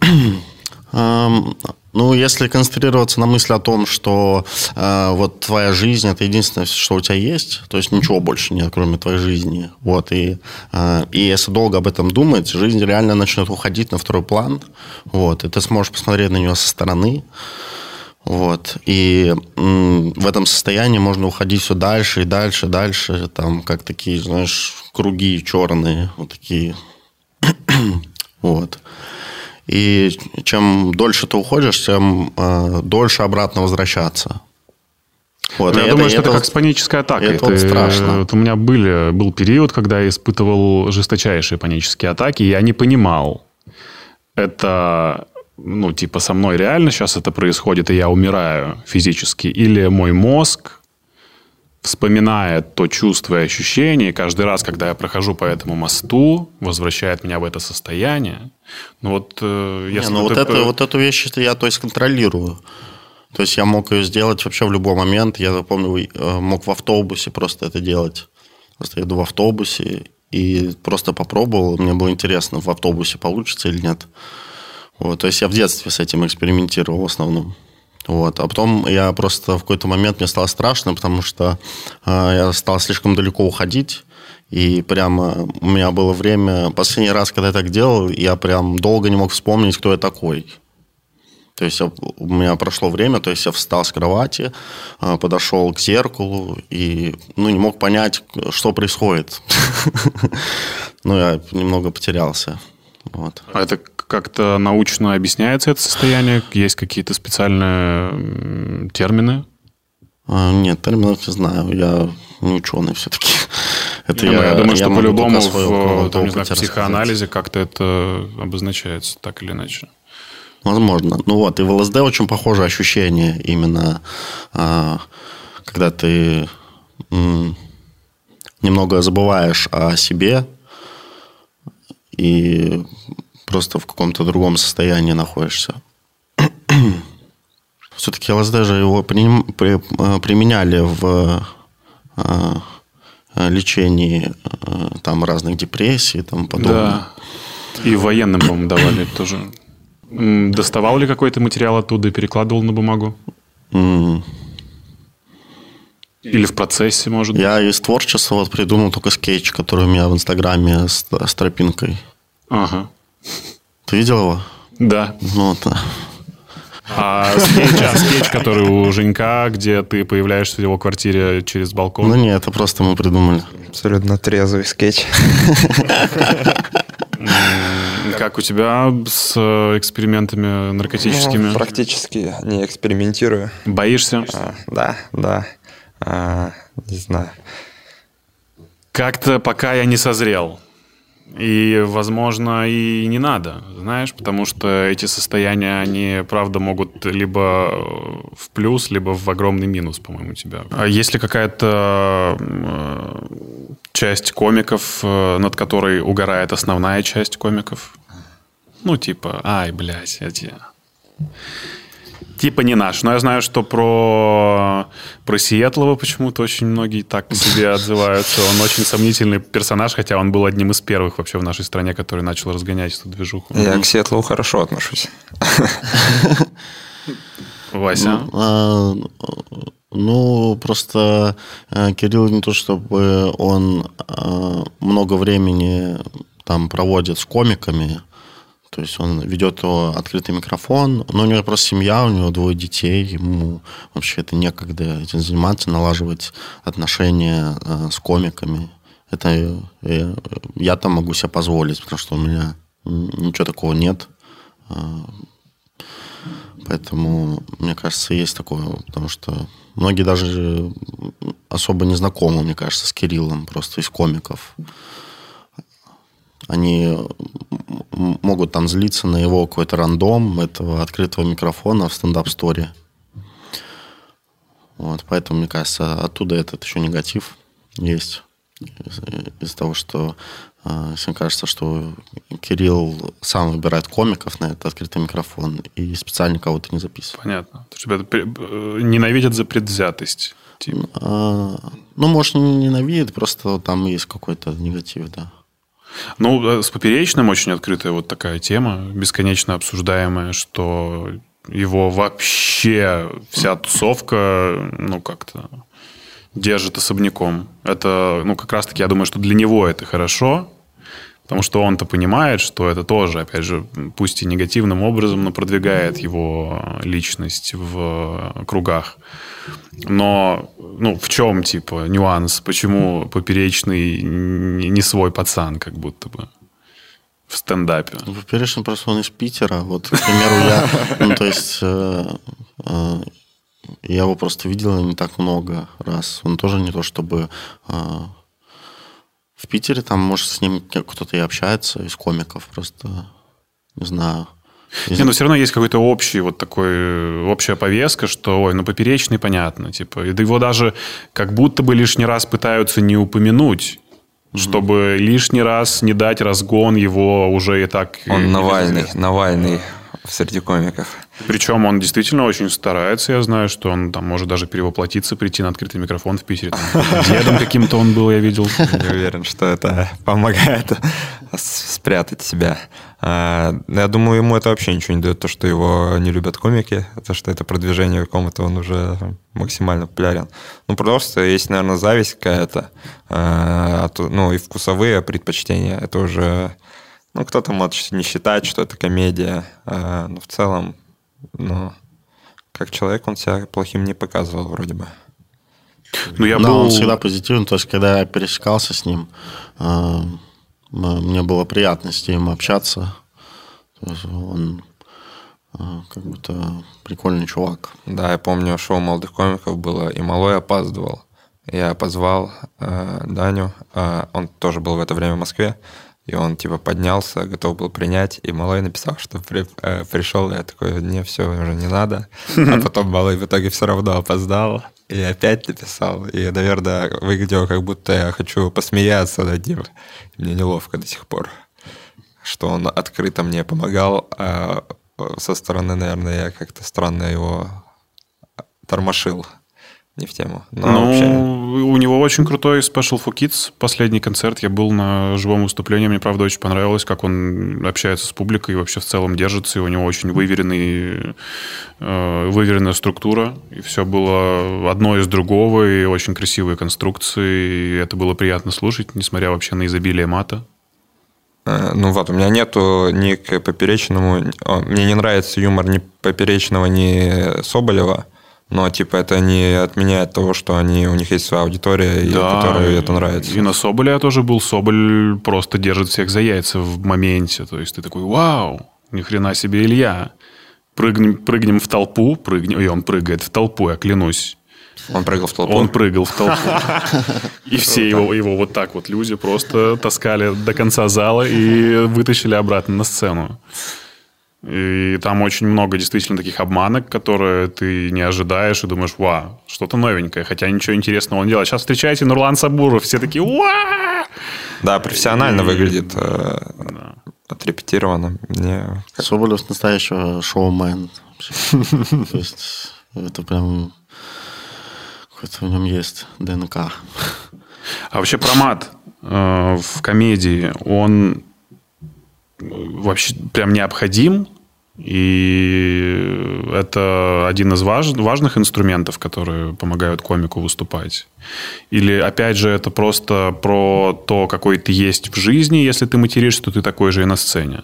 [SPEAKER 4] Ну, если концентрироваться на мысли о том, что э, вот твоя жизнь это единственное, что у тебя есть, то есть ничего больше нет, кроме твоей жизни. Вот, и, э, и если долго об этом думать, жизнь реально начнет уходить на второй план. Вот, и ты сможешь посмотреть на нее со стороны. Вот. И в этом состоянии можно уходить все дальше и дальше, дальше, там, как такие, знаешь, круги черные, вот такие. вот. И чем дольше ты уходишь, тем э, дольше обратно возвращаться.
[SPEAKER 2] Вот, я это, думаю, что это, это как с панической атакой.
[SPEAKER 4] Это, это страшно.
[SPEAKER 2] Вот у меня были, был период, когда я испытывал жесточайшие панические атаки, и я не понимал, это, ну, типа, со мной реально сейчас это происходит, и я умираю физически, или мой мозг вспоминает то чувство и ощущение, каждый раз, когда я прохожу по этому мосту, возвращает меня в это состояние. Ну вот, э,
[SPEAKER 4] если Не, ну вот, это, вот эту вещь я то есть контролирую. То есть я мог ее сделать вообще в любой момент. Я помню, э, мог в автобусе просто это делать. Просто еду в автобусе и просто попробовал. Мне было интересно, в автобусе получится или нет. Вот, то есть я в детстве с этим экспериментировал в основном. Вот. А потом я просто в какой-то момент мне стало страшно, потому что э, я стал слишком далеко уходить. И прямо у меня было время... Последний раз, когда я так делал, я прям долго не мог вспомнить, кто я такой. То есть у меня прошло время, то есть я встал с кровати, а, подошел к зеркалу и ну, не мог понять, что происходит. Ну, я немного потерялся. Вот.
[SPEAKER 2] А это как-то научно объясняется это состояние? Есть какие-то специальные термины?
[SPEAKER 4] А, нет, терминов не знаю. Я не ученый все-таки.
[SPEAKER 2] Это я, я думаю, что по-любому в, там, не знаю, в психоанализе как-то это обозначается так или иначе.
[SPEAKER 4] Возможно. Ну вот, и в ЛСД очень похоже ощущение именно, а, когда ты немного забываешь о себе и просто в каком-то другом состоянии находишься. Все-таки ЛСД же его э, применяли в э, лечении э, там разных депрессий и тому подобное.
[SPEAKER 2] Да. И военным, по-моему, давали тоже. Доставал ли какой-то материал оттуда и перекладывал на бумагу? Mm. Или в процессе, может
[SPEAKER 4] быть? Я из творчества вот придумал только скетч, который у меня в Инстаграме с, с тропинкой.
[SPEAKER 2] Ага.
[SPEAKER 4] Ты видел его?
[SPEAKER 2] Да.
[SPEAKER 4] Ну, да.
[SPEAKER 2] А скетч, а скетч, который у Женька, где ты появляешься в его квартире через балкон?
[SPEAKER 4] Ну нет, это просто мы придумали.
[SPEAKER 3] Абсолютно трезвый скетч.
[SPEAKER 2] Как у тебя с э, экспериментами наркотическими? Ну,
[SPEAKER 3] практически не экспериментирую.
[SPEAKER 2] Боишься?
[SPEAKER 3] А, да, да. А, не знаю.
[SPEAKER 2] Как-то пока я не созрел. И, возможно, и не надо, знаешь, потому что эти состояния, они, правда, могут либо в плюс, либо в огромный минус, по-моему, тебя. А есть ли какая-то э, часть комиков, э, над которой угорает основная часть комиков? Ну, типа, ай, блядь, эти типа не наш. Но я знаю, что про, про Сиэтлова почему-то очень многие так по себе отзываются. Он очень сомнительный персонаж, хотя он был одним из первых вообще в нашей стране, который начал разгонять эту движуху.
[SPEAKER 3] Я к Сиэтлову хорошо отношусь.
[SPEAKER 2] Вася?
[SPEAKER 4] Ну, а, Ну, просто э, Кирилл не то, чтобы он э, много времени там проводит с комиками, то есть он ведет открытый микрофон, но у него просто семья, у него двое детей, ему вообще это некогда этим заниматься, налаживать отношения э, с комиками. Это я, э, я там могу себе позволить, потому что у меня ничего такого нет. Э, поэтому, мне кажется, есть такое, потому что многие даже особо не знакомы, мне кажется, с Кириллом, просто из комиков они могут там злиться на его какой-то рандом этого открытого микрофона в стендап-сторе. Вот, поэтому, мне кажется, оттуда этот еще негатив есть. Из-за того, что э, всем кажется, что Кирилл сам выбирает комиков на этот открытый микрофон и специально кого-то не записывает.
[SPEAKER 2] Понятно. То есть тебя э, ненавидят за предвзятость. Типа.
[SPEAKER 4] А, ну, может, не ненавидят, просто там есть какой-то негатив, да.
[SPEAKER 2] Ну, э, с поперечным очень открытая вот такая тема, бесконечно обсуждаемая, что его вообще вся тусовка, ну, как-то держит особняком. Это, ну, как раз-таки, я думаю, что для него это хорошо, потому что он-то понимает, что это тоже, опять же, пусть и негативным образом, но продвигает его личность в кругах. Но ну, в чем, типа, нюанс? Почему поперечный не свой пацан, как будто бы? в стендапе?
[SPEAKER 4] Ну, поперечный просто он из Питера. Вот, к примеру, я... Ну, то есть... Э, э, я его просто видел не так много раз. Он тоже не то, чтобы... Э, в Питере там, может, с ним кто-то и общается из комиков. Просто, не знаю.
[SPEAKER 2] Не, но все равно есть какой-то общий вот такой, общая повестка, что, ой, ну, поперечный, понятно, типа, и его даже как будто бы лишний раз пытаются не упомянуть, mm-hmm. чтобы лишний раз не дать разгон его уже и так...
[SPEAKER 3] Он Навальный, Навальный среди комиков.
[SPEAKER 2] Причем он действительно очень старается. Я знаю, что он там может даже перевоплотиться, прийти на открытый микрофон в Питере. Там, дедом каким-то он был, я видел.
[SPEAKER 3] Не уверен, что это помогает спрятать себя. А, я думаю, ему это вообще ничего не дает, то, что его не любят комики, то, что это продвижение какому-то, он уже максимально популярен. Ну, просто есть, наверное, зависть какая-то, а, ну, и вкусовые предпочтения. Это уже ну, кто-то может не считать, что это комедия, а, но в целом, ну, как человек он себя плохим не показывал вроде бы.
[SPEAKER 4] Ну, я был... он всегда позитивен, то есть, когда я пересекался с ним, а, мне было приятно с ним общаться. То есть он а, как будто прикольный чувак.
[SPEAKER 3] Да, я помню, шоу молодых комиков было, и Малой опаздывал. Я позвал э, Даню, э, он тоже был в это время в Москве, и он типа поднялся, готов был принять, и Малой написал, что при, э, пришел, я такой, не, все, уже не надо. А потом Малой в итоге все равно опоздал, и опять написал. И, наверное, выглядело, как будто я хочу посмеяться над ним. Мне неловко до сих пор, что он открыто мне помогал, а со стороны, наверное, я как-то странно его тормошил не в тему.
[SPEAKER 2] Но ну, вообще... у него очень крутой Special for Kids. Последний концерт. Я был на живом выступлении. Мне, правда, очень понравилось, как он общается с публикой и вообще в целом держится. И у него очень выверенный, э, выверенная структура. И все было одно из другого. И очень красивые конструкции. И это было приятно слушать, несмотря вообще на изобилие мата.
[SPEAKER 3] Э, ну вот, у меня нету ни к Поперечному... Мне не нравится юмор ни Поперечного, ни Соболева. Но, типа, это не отменяет того, что они, у них есть своя аудитория, да, которой это нравится.
[SPEAKER 2] И на Соболе я тоже был. Соболь просто держит всех за яйца в моменте. То есть ты такой, вау, ни хрена себе Илья. Прыгнем, прыгнем в толпу, прыгнем, и он прыгает в толпу, я клянусь.
[SPEAKER 3] Он прыгал в толпу?
[SPEAKER 2] Он прыгал в толпу. И все его, его вот так вот люди просто таскали до конца зала и вытащили обратно на сцену. И там очень много действительно таких обманок, которые ты не ожидаешь и думаешь, ва, что-то новенькое, хотя ничего интересного он делает. Сейчас встречаете Нурлан Сабуров, все такие, ва!
[SPEAKER 3] Да, профессионально и... выглядит, э, да. отрепетировано. Мне...
[SPEAKER 4] Соболев настоящий шоумен. То есть это прям какой-то в нем есть ДНК. А
[SPEAKER 2] вообще промат э, в комедии, он вообще прям необходим И это один из важ, важных инструментов, которые помогают комику выступать. Или, опять же, это просто про то, какой ты есть в жизни. Если ты материшься, то ты такой же и на сцене.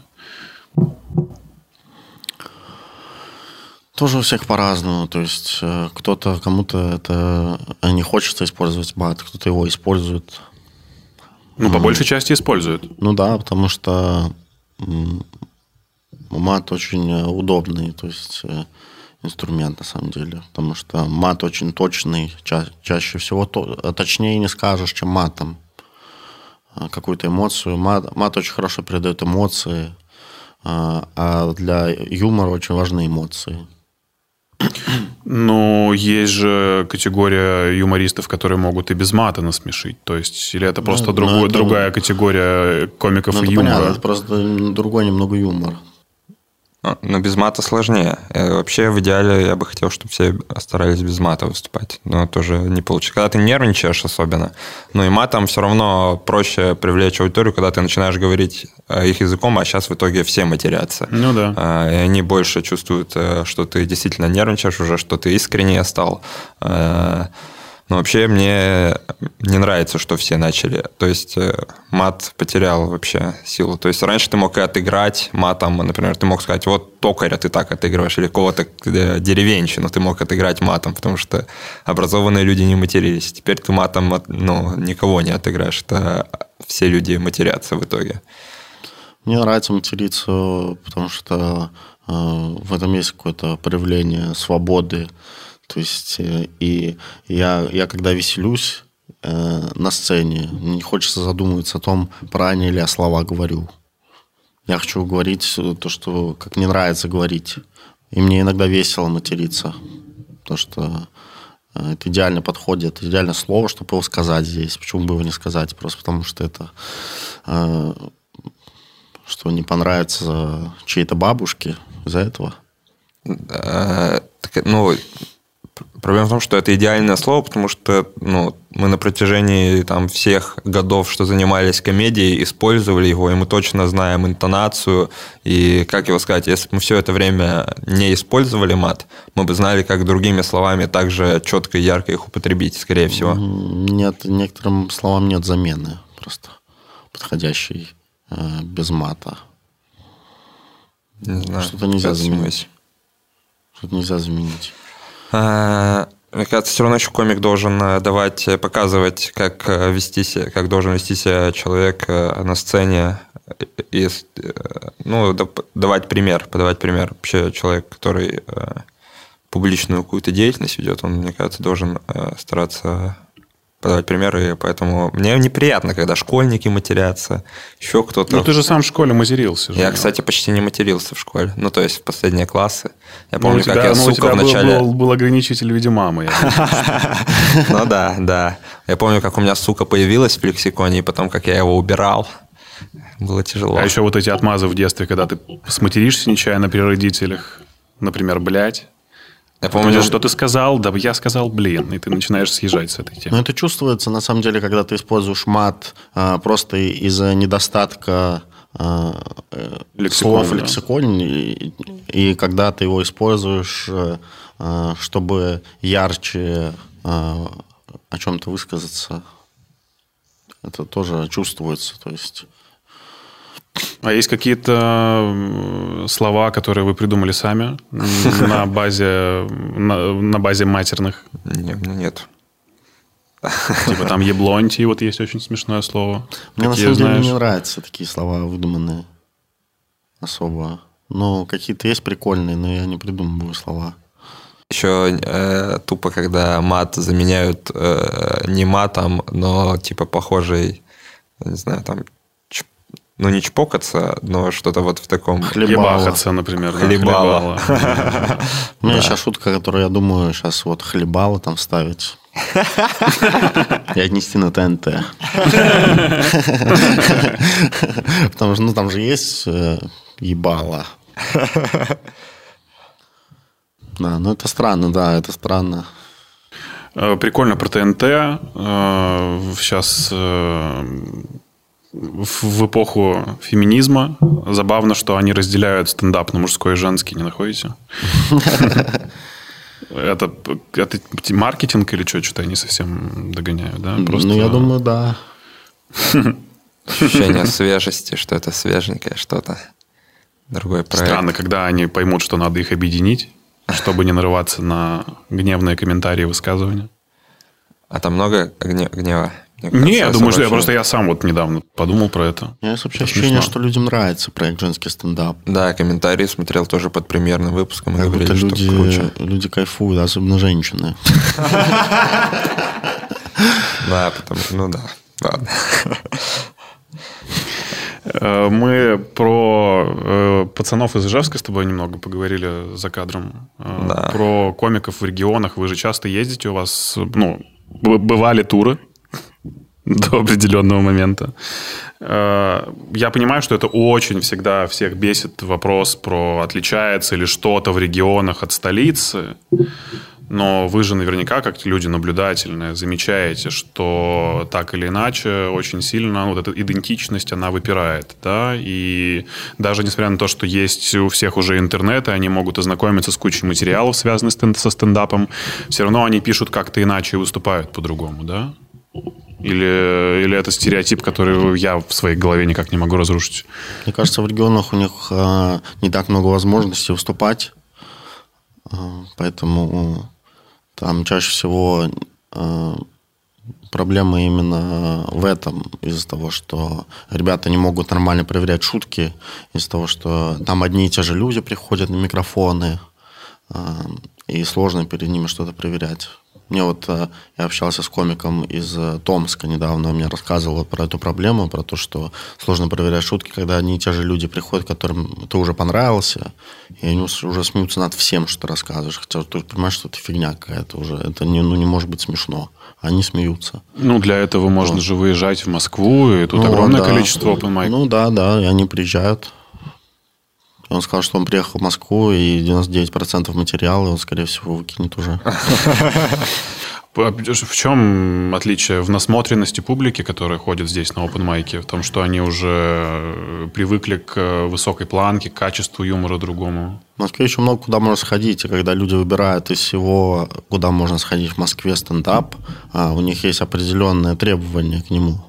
[SPEAKER 4] Тоже у всех по-разному. То есть э, кто-то, кому-то это не хочется использовать мат, кто-то его использует.
[SPEAKER 2] Ну, по большей части используют.
[SPEAKER 4] Ну да, потому что мат очень э, удобный, то есть э, инструмент на самом деле, потому что мат очень точный, ча- чаще всего то, точнее не скажешь, чем матом какую-то эмоцию. Мат, мат очень хорошо передает эмоции, а, для юмора очень важны эмоции.
[SPEAKER 2] Ну, есть же категория юмористов, которые могут и без мата насмешить. То есть, или это просто ну, другой, это... другая категория комиков ну, и юмора? Понятно,
[SPEAKER 4] это просто другой немного юмор.
[SPEAKER 3] А, но без мата сложнее. Э, вообще, в идеале, я бы хотел, чтобы все старались без мата выступать. Но тоже не получится. Когда ты нервничаешь особенно, ну и матом все равно проще привлечь аудиторию, когда ты начинаешь говорить э, их языком, а сейчас в итоге все матерятся.
[SPEAKER 2] Ну да.
[SPEAKER 3] А, и они больше чувствуют, э, что ты действительно нервничаешь уже, что ты искренне стал. Но вообще мне не нравится, что все начали. То есть э, мат потерял вообще силу. То есть раньше ты мог и отыграть матом, например, ты мог сказать, вот токаря ты так отыгрываешь, или кого-то э, деревенщину ты мог отыграть матом, потому что образованные люди не матерились. Теперь ты матом ну, никого не отыграешь. Это все люди матерятся в итоге.
[SPEAKER 4] Мне нравится материться, потому что э, в этом есть какое-то проявление свободы, то есть э, и я, я когда веселюсь э, на сцене, не хочется задумываться о том, правильно ли я слова говорю. Я хочу говорить то, что как мне нравится говорить. И мне иногда весело материться. Потому что э, это идеально подходит, идеальное слово, чтобы его сказать здесь. Почему бы его не сказать? Просто потому что это э, что не понравится чьей-то бабушке из-за этого.
[SPEAKER 3] Ну, Проблема в том, что это идеальное слово, потому что ну, мы на протяжении там, всех годов, что занимались комедией, использовали его, и мы точно знаем интонацию. И, как его сказать, если бы мы все это время не использовали мат, мы бы знали, как другими словами также четко и ярко их употребить, скорее всего.
[SPEAKER 4] Нет, некоторым словам нет замены просто подходящей э, без мата.
[SPEAKER 3] Не знаю.
[SPEAKER 4] Что-то нельзя заменить. Что-то нельзя заменить.
[SPEAKER 3] А, мне кажется, все равно еще комик должен э, давать, э, показывать, как э, вести себя, как должен вести себя человек на сцене. И, ну, давать пример, подавать пример. Вообще человек, который публичную какую-то деятельность ведет, он, мне кажется, должен стараться подавать примеры, поэтому мне неприятно, когда школьники матерятся, еще кто-то.
[SPEAKER 2] Ну, ты же сам в школе матерился.
[SPEAKER 3] Же, я, кстати, почти не матерился в школе. Ну, то есть в последние классы. Я ну, помню, тебя, как я, ну, сука, у тебя вначале...
[SPEAKER 2] Был, был ограничитель в виде мамы.
[SPEAKER 3] Ну да, да. Я помню, как у меня сука появилась в лексиконе, и потом, как я его убирал. Было тяжело.
[SPEAKER 2] А еще вот эти отмазы в детстве, когда ты сматеришься нечаянно при родителях. Например, блядь. Я помню, что ты сказал, да я сказал, блин, и ты начинаешь съезжать с этой темы.
[SPEAKER 4] Ну, это чувствуется, на самом деле, когда ты используешь мат а, просто из-за недостатка а, э, лексикон, слов в лексиконе, и, и когда ты его используешь, а, чтобы ярче а, о чем-то высказаться, это тоже чувствуется, то есть...
[SPEAKER 2] А есть какие-то слова, которые вы придумали сами на базе, на, на базе матерных?
[SPEAKER 3] Нет, ну нет.
[SPEAKER 2] Типа там еблонти, вот есть очень смешное слово.
[SPEAKER 4] Мне Какие, на самом деле не нравятся такие слова выдуманные особо. Ну, какие-то есть прикольные, но я не придумываю слова.
[SPEAKER 3] Еще э, тупо, когда мат заменяют э, не матом, но типа похожий, не знаю, там ну, не чпокаться, но что-то вот в таком...
[SPEAKER 2] Хлебахаться, например.
[SPEAKER 3] Хлебало.
[SPEAKER 4] У меня сейчас шутка, которую я думаю сейчас вот хлебало там ставить. И отнести на ТНТ. Потому что, ну, там же есть э, ебало. Да, ну это странно, да, это странно.
[SPEAKER 2] Э, прикольно про ТНТ. Сейчас э, в, эпоху феминизма. Забавно, что они разделяют стендап на мужской и женский, не находите? Это, это маркетинг или что? Что-то я не совсем догоняю, да?
[SPEAKER 4] Просто... Ну, я думаю, да.
[SPEAKER 3] Ощущение свежести, что это свеженькое что-то. Другой проект.
[SPEAKER 2] Странно, когда они поймут, что надо их объединить, чтобы не нарываться на гневные комментарии и высказывания.
[SPEAKER 3] А там много гнева?
[SPEAKER 2] Не, я думаю, что я просто я сам вот недавно подумал про это.
[SPEAKER 4] У меня есть вообще ощущение, что людям нравится проект «Женский стендап».
[SPEAKER 3] Да, комментарии смотрел тоже под премьерным выпуском.
[SPEAKER 4] Как говорили, будто люди, круче. люди кайфуют, особенно женщины.
[SPEAKER 3] Да, потому что, ну да, ладно.
[SPEAKER 2] Э, мы про э, пацанов из Ижевска с тобой немного поговорили за кадром. Э, да. Про комиков в регионах. Вы же часто ездите, у вас, ну, бывали туры до определенного момента. Я понимаю, что это очень всегда всех бесит вопрос про отличается ли что-то в регионах от столицы. Но вы же наверняка, как люди наблюдательные, замечаете, что так или иначе очень сильно вот эта идентичность, она выпирает, да, и даже несмотря на то, что есть у всех уже интернет, и они могут ознакомиться с кучей материалов, связанных со стендапом, все равно они пишут как-то иначе и выступают по-другому, да? Или, или это стереотип, который я в своей голове никак не могу разрушить?
[SPEAKER 4] Мне кажется, в регионах у них э, не так много возможностей выступать, э, поэтому там чаще всего э, проблема именно в этом, из-за того, что ребята не могут нормально проверять шутки, из-за того, что там одни и те же люди приходят на микрофоны, э, и сложно перед ними что-то проверять. Мне вот э, я общался с комиком из э, Томска недавно, он мне рассказывал про эту проблему, про то, что сложно проверять шутки, когда одни и те же люди приходят, которым ты уже понравился, и они уже смеются над всем, что ты рассказываешь. Хотя ты понимаешь, что это фигня какая-то уже. Это не, ну, не может быть смешно. Они смеются.
[SPEAKER 2] Ну, для этого можно вот. же выезжать в Москву, и тут ну, огромное да. количество open mic.
[SPEAKER 4] Ну да, да, и они приезжают. Он сказал, что он приехал в Москву, и 99% материала он, скорее всего, выкинет уже.
[SPEAKER 2] В чем отличие в насмотренности публики, которая ходит здесь на open майке, в том, что они уже привыкли к высокой планке, к качеству юмора другому?
[SPEAKER 4] В Москве еще много куда можно сходить, и когда люди выбирают из всего, куда можно сходить в Москве стендап, а у них есть определенные требования к нему.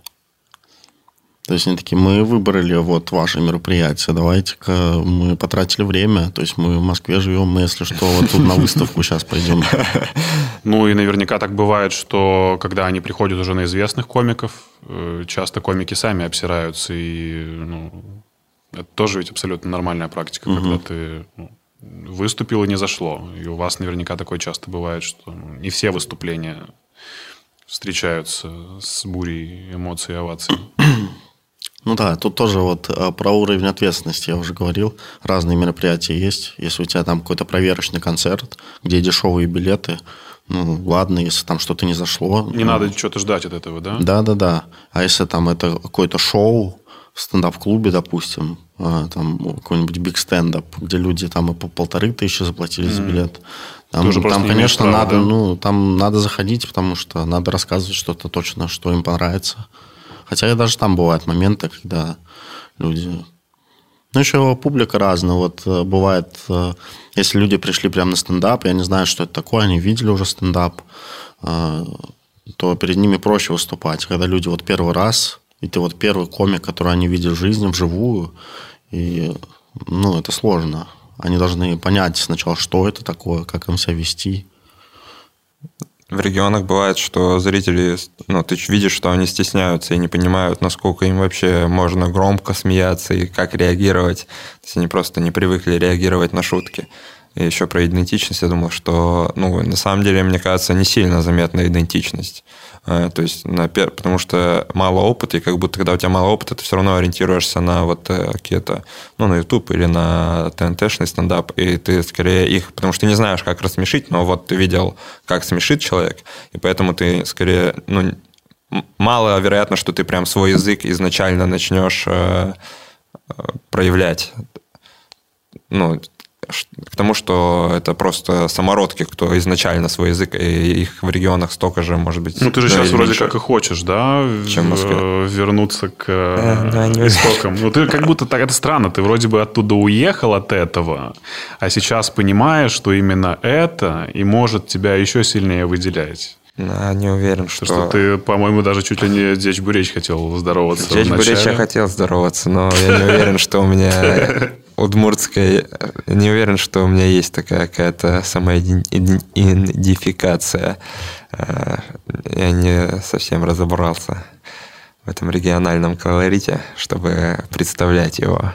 [SPEAKER 4] То есть они такие, мы выбрали вот ваше мероприятие, давайте-ка мы потратили время, то есть мы в Москве живем, мы, если что, вот тут на выставку сейчас пойдем.
[SPEAKER 2] Ну и наверняка так бывает, что когда они приходят уже на известных комиков, э, часто комики сами обсираются, и ну, это тоже ведь абсолютно нормальная практика, когда ты ну, выступил и не зашло. И у вас наверняка такое часто бывает, что ну, не все выступления встречаются с бурей эмоций и оваций.
[SPEAKER 4] Ну да, тут тоже вот э, про уровень ответственности я уже говорил. Разные мероприятия есть. Если у тебя там какой-то проверочный концерт, где дешевые билеты, ну ладно, если там что-то не зашло.
[SPEAKER 2] Не
[SPEAKER 4] ну,
[SPEAKER 2] надо что-то ждать от этого, да?
[SPEAKER 4] Да, да, да. А если там это какое-то шоу в стендап-клубе, допустим, э, там какой-нибудь биг стендап, где люди там и по полторы тысячи заплатили mm-hmm. за билет. Там, там конечно, права, надо, да? ну, там надо заходить, потому что надо рассказывать что-то точно, что им понравится. Хотя даже там бывают моменты, когда люди... Ну, еще публика разная. Вот э, бывает, э, если люди пришли прямо на стендап, я не знаю, что это такое, они видели уже стендап, э, то перед ними проще выступать. Когда люди вот первый раз, и ты вот первый комик, который они видят в жизни, вживую, и, ну, это сложно. Они должны понять сначала, что это такое, как им себя вести
[SPEAKER 3] в регионах бывает, что зрители, ну, ты видишь, что они стесняются и не понимают, насколько им вообще можно громко смеяться и как реагировать. То есть они просто не привыкли реагировать на шутки. Еще про идентичность я думал, что, ну, на самом деле, мне кажется, не сильно заметна идентичность. Э, то есть, на, потому что мало опыта, и как будто, когда у тебя мало опыта, ты все равно ориентируешься на вот э, какие-то, ну, на YouTube или на ТНТ-шный стендап, и ты скорее их, потому что ты не знаешь, как рассмешить, но вот ты видел, как смешит человек, и поэтому ты скорее, ну, мало вероятно, что ты прям свой язык изначально начнешь э, проявлять. Ну, к тому, что это просто самородки, кто изначально свой язык, и их в регионах столько же, может быть.
[SPEAKER 2] Ну, ты же сейчас вроде как и хочешь, да?
[SPEAKER 3] Чем в Москве.
[SPEAKER 2] Э, Вернуться к
[SPEAKER 3] Да, да,
[SPEAKER 2] э, истокам. Ну, ты как будто так, это странно, ты вроде бы оттуда уехал от этого, а сейчас понимаешь, что именно это и может тебя еще сильнее выделять.
[SPEAKER 3] Да, не уверен, что...
[SPEAKER 2] Что ты, по-моему, даже чуть ли не Дечь Буречь хотел здороваться
[SPEAKER 3] Дечь. Буречь я хотел здороваться, но я не уверен, что у меня удмуртская... Не уверен, что у меня есть такая какая-то самоидентификация. Э, Я не совсем разобрался в этом региональном колорите, чтобы представлять его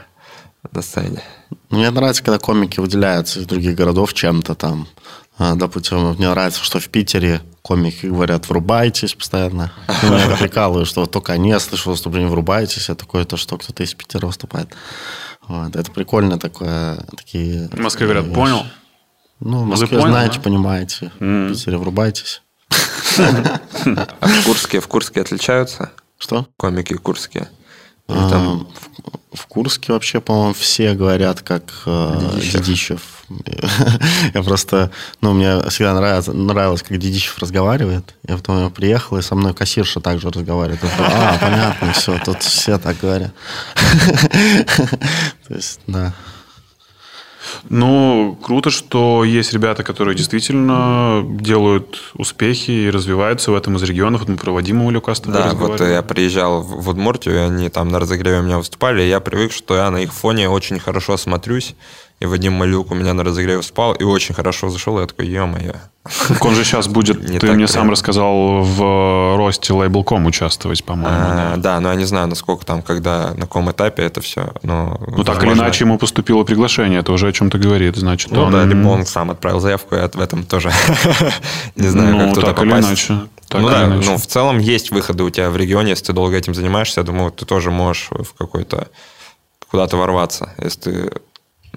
[SPEAKER 3] на сцене.
[SPEAKER 4] Мне нравится, когда комики выделяются из других городов чем-то там. А, Допустим, мне нравится, что в Питере комики говорят «врубайтесь» постоянно. Меня прикалывает, что только они, я слышу выступление «врубайтесь», а такое то, что кто-то из Питера выступает. Вот. Это прикольно такое. Такие,
[SPEAKER 2] В Москве говорят,
[SPEAKER 4] вещи.
[SPEAKER 2] понял?
[SPEAKER 4] Ну, в Москве
[SPEAKER 2] понял,
[SPEAKER 4] знаете,
[SPEAKER 2] да?
[SPEAKER 4] понимаете.
[SPEAKER 2] М.
[SPEAKER 4] В Питере «врубайтесь».
[SPEAKER 3] А в Курске, в Курске отличаются
[SPEAKER 4] Что?
[SPEAKER 3] комики курские? Или
[SPEAKER 4] А,
[SPEAKER 3] там
[SPEAKER 4] в, в Курске вообще, по-моему, все говорят как э,
[SPEAKER 3] Дедищев.
[SPEAKER 4] Я просто, ну, мне всегда нравилось, нравилось, как Дедищев разговаривает. Я потом я приехал, и со мной кассирша также разговаривает. Я а, понятно, все, тут все так говорят. То есть, да.
[SPEAKER 2] Ну, круто, что есть ребята, которые действительно делают успехи и развиваются в этом из регионов. Вот мы про Вадима Улюка с тобой
[SPEAKER 3] Да, вот я приезжал в Удмуртию, и они там на разогреве у меня выступали, и я привык, что я на их фоне очень хорошо смотрюсь. И Вадим Малюк у меня на разогреве спал, и очень хорошо зашел, и я такой.
[SPEAKER 2] Так Он же сейчас будет,
[SPEAKER 3] Не
[SPEAKER 2] ты мне
[SPEAKER 3] прям.
[SPEAKER 2] сам рассказал, в росте Label.com участвовать, по-моему.
[SPEAKER 3] А,
[SPEAKER 2] да.
[SPEAKER 3] Да, но я не знаю, насколько там, когда, на каком этапе это все. Но,
[SPEAKER 2] Ну, так или иначе, ему поступило приглашение, это уже о чем-то говорит. Значит,
[SPEAKER 3] Ну
[SPEAKER 2] он...
[SPEAKER 3] да, либо он сам отправил заявку, я в этом тоже не знаю,
[SPEAKER 2] Ну,
[SPEAKER 3] как туда
[SPEAKER 2] так или
[SPEAKER 3] попасть.
[SPEAKER 2] иначе. Так
[SPEAKER 3] ну
[SPEAKER 2] или
[SPEAKER 3] да,
[SPEAKER 2] иначе.
[SPEAKER 3] ну в целом есть выходы у тебя в регионе, если ты долго этим занимаешься, я думаю, ты тоже можешь в какой-то куда-то ворваться, если ты ну,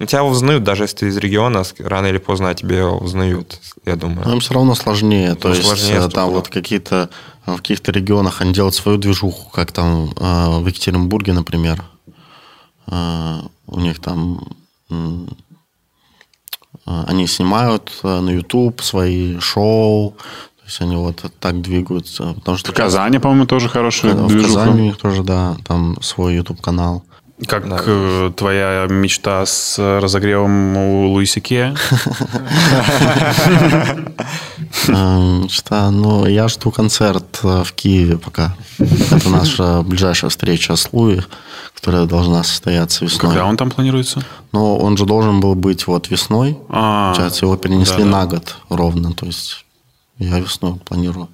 [SPEAKER 3] тебя узнают, даже если ты из региона, рано или поздно тебе узнают, я
[SPEAKER 4] Но
[SPEAKER 3] думаю.
[SPEAKER 4] им все равно сложнее. То
[SPEAKER 3] Ну,
[SPEAKER 4] есть
[SPEAKER 3] сложнее,
[SPEAKER 4] э, там
[SPEAKER 3] стопудово.
[SPEAKER 4] вот какие-то э, в каких-то регионах они делают свою движуху, как там э, в Екатеринбурге, например. Э, У них там э, они снимают на YouTube свои шоу. То есть они вот так двигаются. Потому что
[SPEAKER 2] В Казани, по-моему, тоже хорошая
[SPEAKER 4] в
[SPEAKER 2] движуха.
[SPEAKER 4] Казани у них тоже, да, там свой YouTube канал.
[SPEAKER 2] Как
[SPEAKER 3] Да.
[SPEAKER 2] э, твоя мечта с разогревом у Луисике?
[SPEAKER 4] Что, ну, я жду концерт э, в Киеве пока. Это наша ближайшая встреча с Луи, которая должна состояться весной.
[SPEAKER 2] Когда он там планируется?
[SPEAKER 4] Но он же должен был быть вот весной.
[SPEAKER 2] А,
[SPEAKER 4] Получается, его перенесли на год ровно. То есть я весной планирую.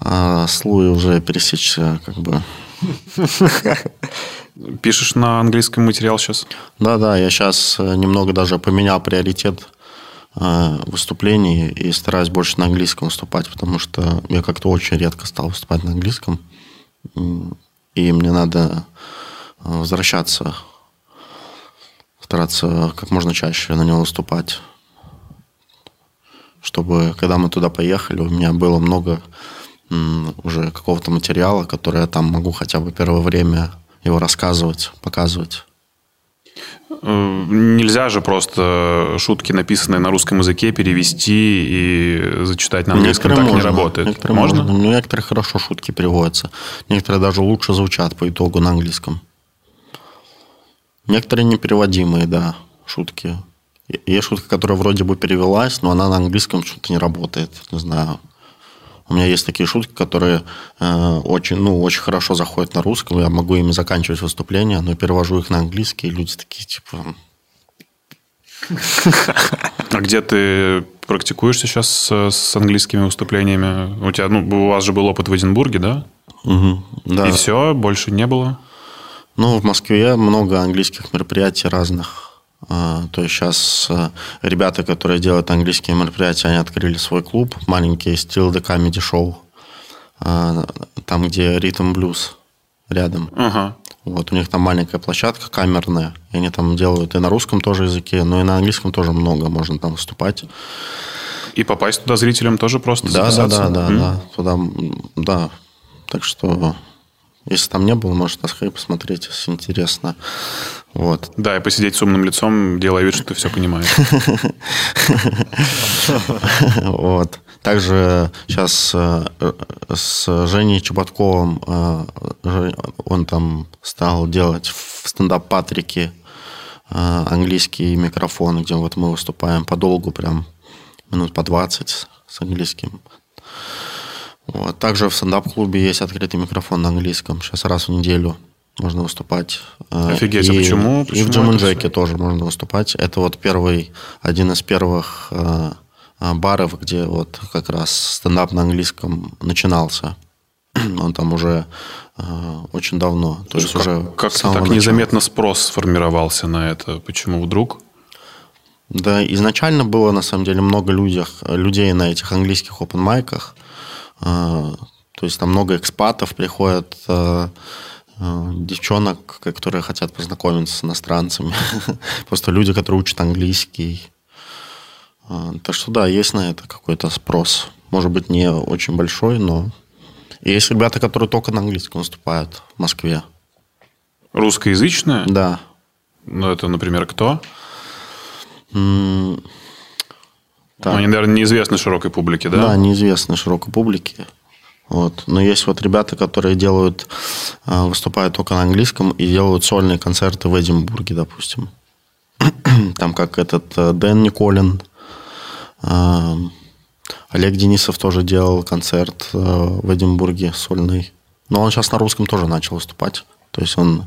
[SPEAKER 4] А с Луи уже пересечься как бы...
[SPEAKER 2] Пишешь на английском материал сейчас?
[SPEAKER 4] Да-да, я сейчас немного даже поменял приоритет э, выступлений и стараюсь больше на английском выступать, потому что я как-то очень редко стал выступать на английском. И мне надо э, возвращаться, стараться как можно чаще на него выступать. Чтобы, когда мы туда поехали, у меня было много уже какого-то материала, который я там могу хотя бы первое время его рассказывать, показывать.
[SPEAKER 2] Э, Нельзя же просто шутки, написанные на русском языке, перевести и зачитать на английском. Так не работает.
[SPEAKER 4] Некоторые
[SPEAKER 2] Можно?
[SPEAKER 4] можно. Ну, некоторые хорошо шутки переводятся. Некоторые даже лучше звучат по итогу на английском. Некоторые непереводимые, да, шутки. Есть шутка, которая вроде бы перевелась, но она на английском что-то не работает. Не знаю. У меня есть такие шутки, которые э, очень, ну, очень хорошо заходят на русском. Я могу ими заканчивать выступление, но перевожу их на английский, и люди такие, типа,
[SPEAKER 2] А где ты практикуешься сейчас с, английскими выступлениями? У тебя, ну, у вас же был опыт в Эдинбурге, да?
[SPEAKER 4] «Мгм, да.
[SPEAKER 2] И все, больше не было?
[SPEAKER 4] Ну, в Москве много английских мероприятий разных. А, То есть сейчас ребята, которые делают английские мероприятия, они открыли свой клуб, маленький Still the Comedy Show, а, там, где ритм блюз рядом.
[SPEAKER 2] Ага.
[SPEAKER 4] Вот, у них там маленькая площадка камерная, и они там делают и на русском тоже языке, но и на английском тоже много, можно там выступать.
[SPEAKER 2] И попасть туда зрителям тоже просто
[SPEAKER 4] Да, да,
[SPEAKER 2] записаться?
[SPEAKER 4] да, да,
[SPEAKER 2] М?
[SPEAKER 4] да, туда, да. Так что Если там не было, можете на скайпе посмотреть, если интересно. Вот.
[SPEAKER 2] Да, и посидеть с умным лицом, делая вид, что ты все понимаешь.
[SPEAKER 4] Вот. Также сейчас э, с Женей Чеботковым э, он там стал делать в стендап-патрике э, английский микрофон, где вот мы выступаем подолгу, прям минут по 20 с английским. Вот. Также в стендап-клубе есть открытый микрофон на английском. Сейчас раз в неделю можно выступать.
[SPEAKER 2] Офигеть, а и, а почему?
[SPEAKER 4] И в Джим Джеке тоже можно выступать. Это вот первый, один из первых а, баров, где вот как раз стендап на английском начинался. Он там уже э, очень давно. То есть
[SPEAKER 2] как,
[SPEAKER 4] уже
[SPEAKER 2] как-то так начала. незаметно спрос сформировался на это. Почему вдруг?
[SPEAKER 4] Да, изначально было на самом деле много людях, людей на этих английских open майках. Э, то есть там много экспатов приходят, э, э, девчонок, которые хотят познакомиться с иностранцами. Просто люди, которые учат английский. А, так что да, есть на это какой-то спрос. Может быть, не очень большой, но... И есть ребята, которые только на английском выступают в Москве.
[SPEAKER 2] Русскоязычные?
[SPEAKER 4] Да.
[SPEAKER 2] Ну, это, например, кто?
[SPEAKER 4] М-
[SPEAKER 2] так. Ну, они, наверное, неизвестны широкой публике, да?
[SPEAKER 4] Да, неизвестны широкой публике. Вот. Но есть вот ребята, которые делают, а, выступают только на английском и делают сольные концерты в Эдинбурге, допустим. Там как этот э, Дэн Николин, Олег Денисов тоже делал концерт э, в Эдинбурге сольный. Но он сейчас на русском тоже начал выступать. То есть он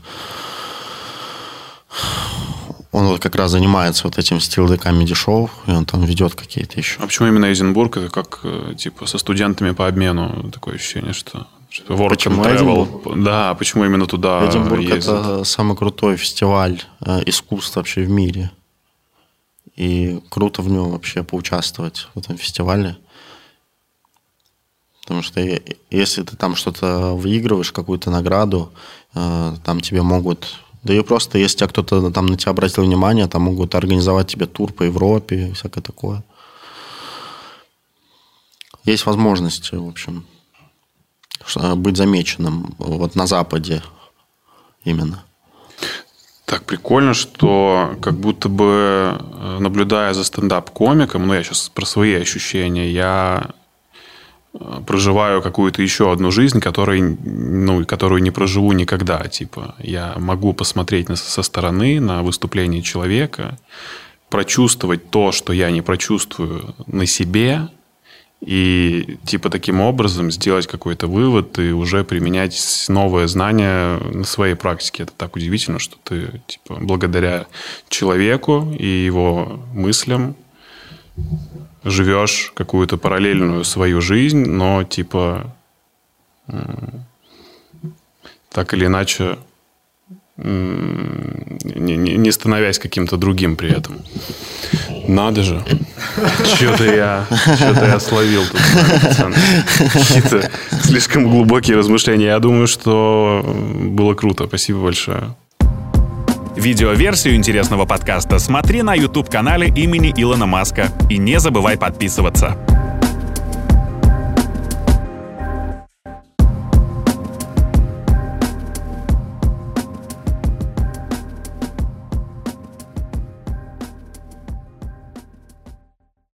[SPEAKER 4] он вот как раз занимается вот этим стил de comedy шоу, и он там ведет какие-то еще.
[SPEAKER 2] А почему именно Эдинбург? Это как, э, типа, со студентами по обмену такое ощущение, что Work почему Travel. Да, почему именно туда
[SPEAKER 4] Эдинбург ездят? это самый крутой фестиваль э, искусств вообще в мире. И круто в нем вообще поучаствовать в этом фестивале. Потому что если ты там что-то выигрываешь, какую-то награду, э, там тебе могут... Да и просто, если кто-то там на тебя обратил внимание, там могут организовать тебе тур по Европе и всякое такое. Есть возможность, в общем, быть замеченным вот на Западе именно.
[SPEAKER 2] Так прикольно, что как будто бы э, наблюдая за стендап-комиком, ну я сейчас про свои ощущения, я проживаю какую-то еще одну жизнь, которой, ну, которую не проживу никогда. Типа, я могу посмотреть на, со стороны на выступление человека, прочувствовать то, что я не прочувствую на себе, и типа таким образом сделать какой-то вывод и уже применять новое знание на своей практике. Это так удивительно, что ты типа благодаря человеку и его мыслям живешь какую-то параллельную свою жизнь, но типа так или иначе не, не, не становясь каким-то другим при этом. Надо же. Что-то я, что-то я словил тут. Какие-то слишком глубокие размышления. Я думаю, что было круто. Спасибо большое.
[SPEAKER 1] Видеоверсию интересного подкаста смотри на YouTube-канале имени Илона Маска. И не забывай подписываться.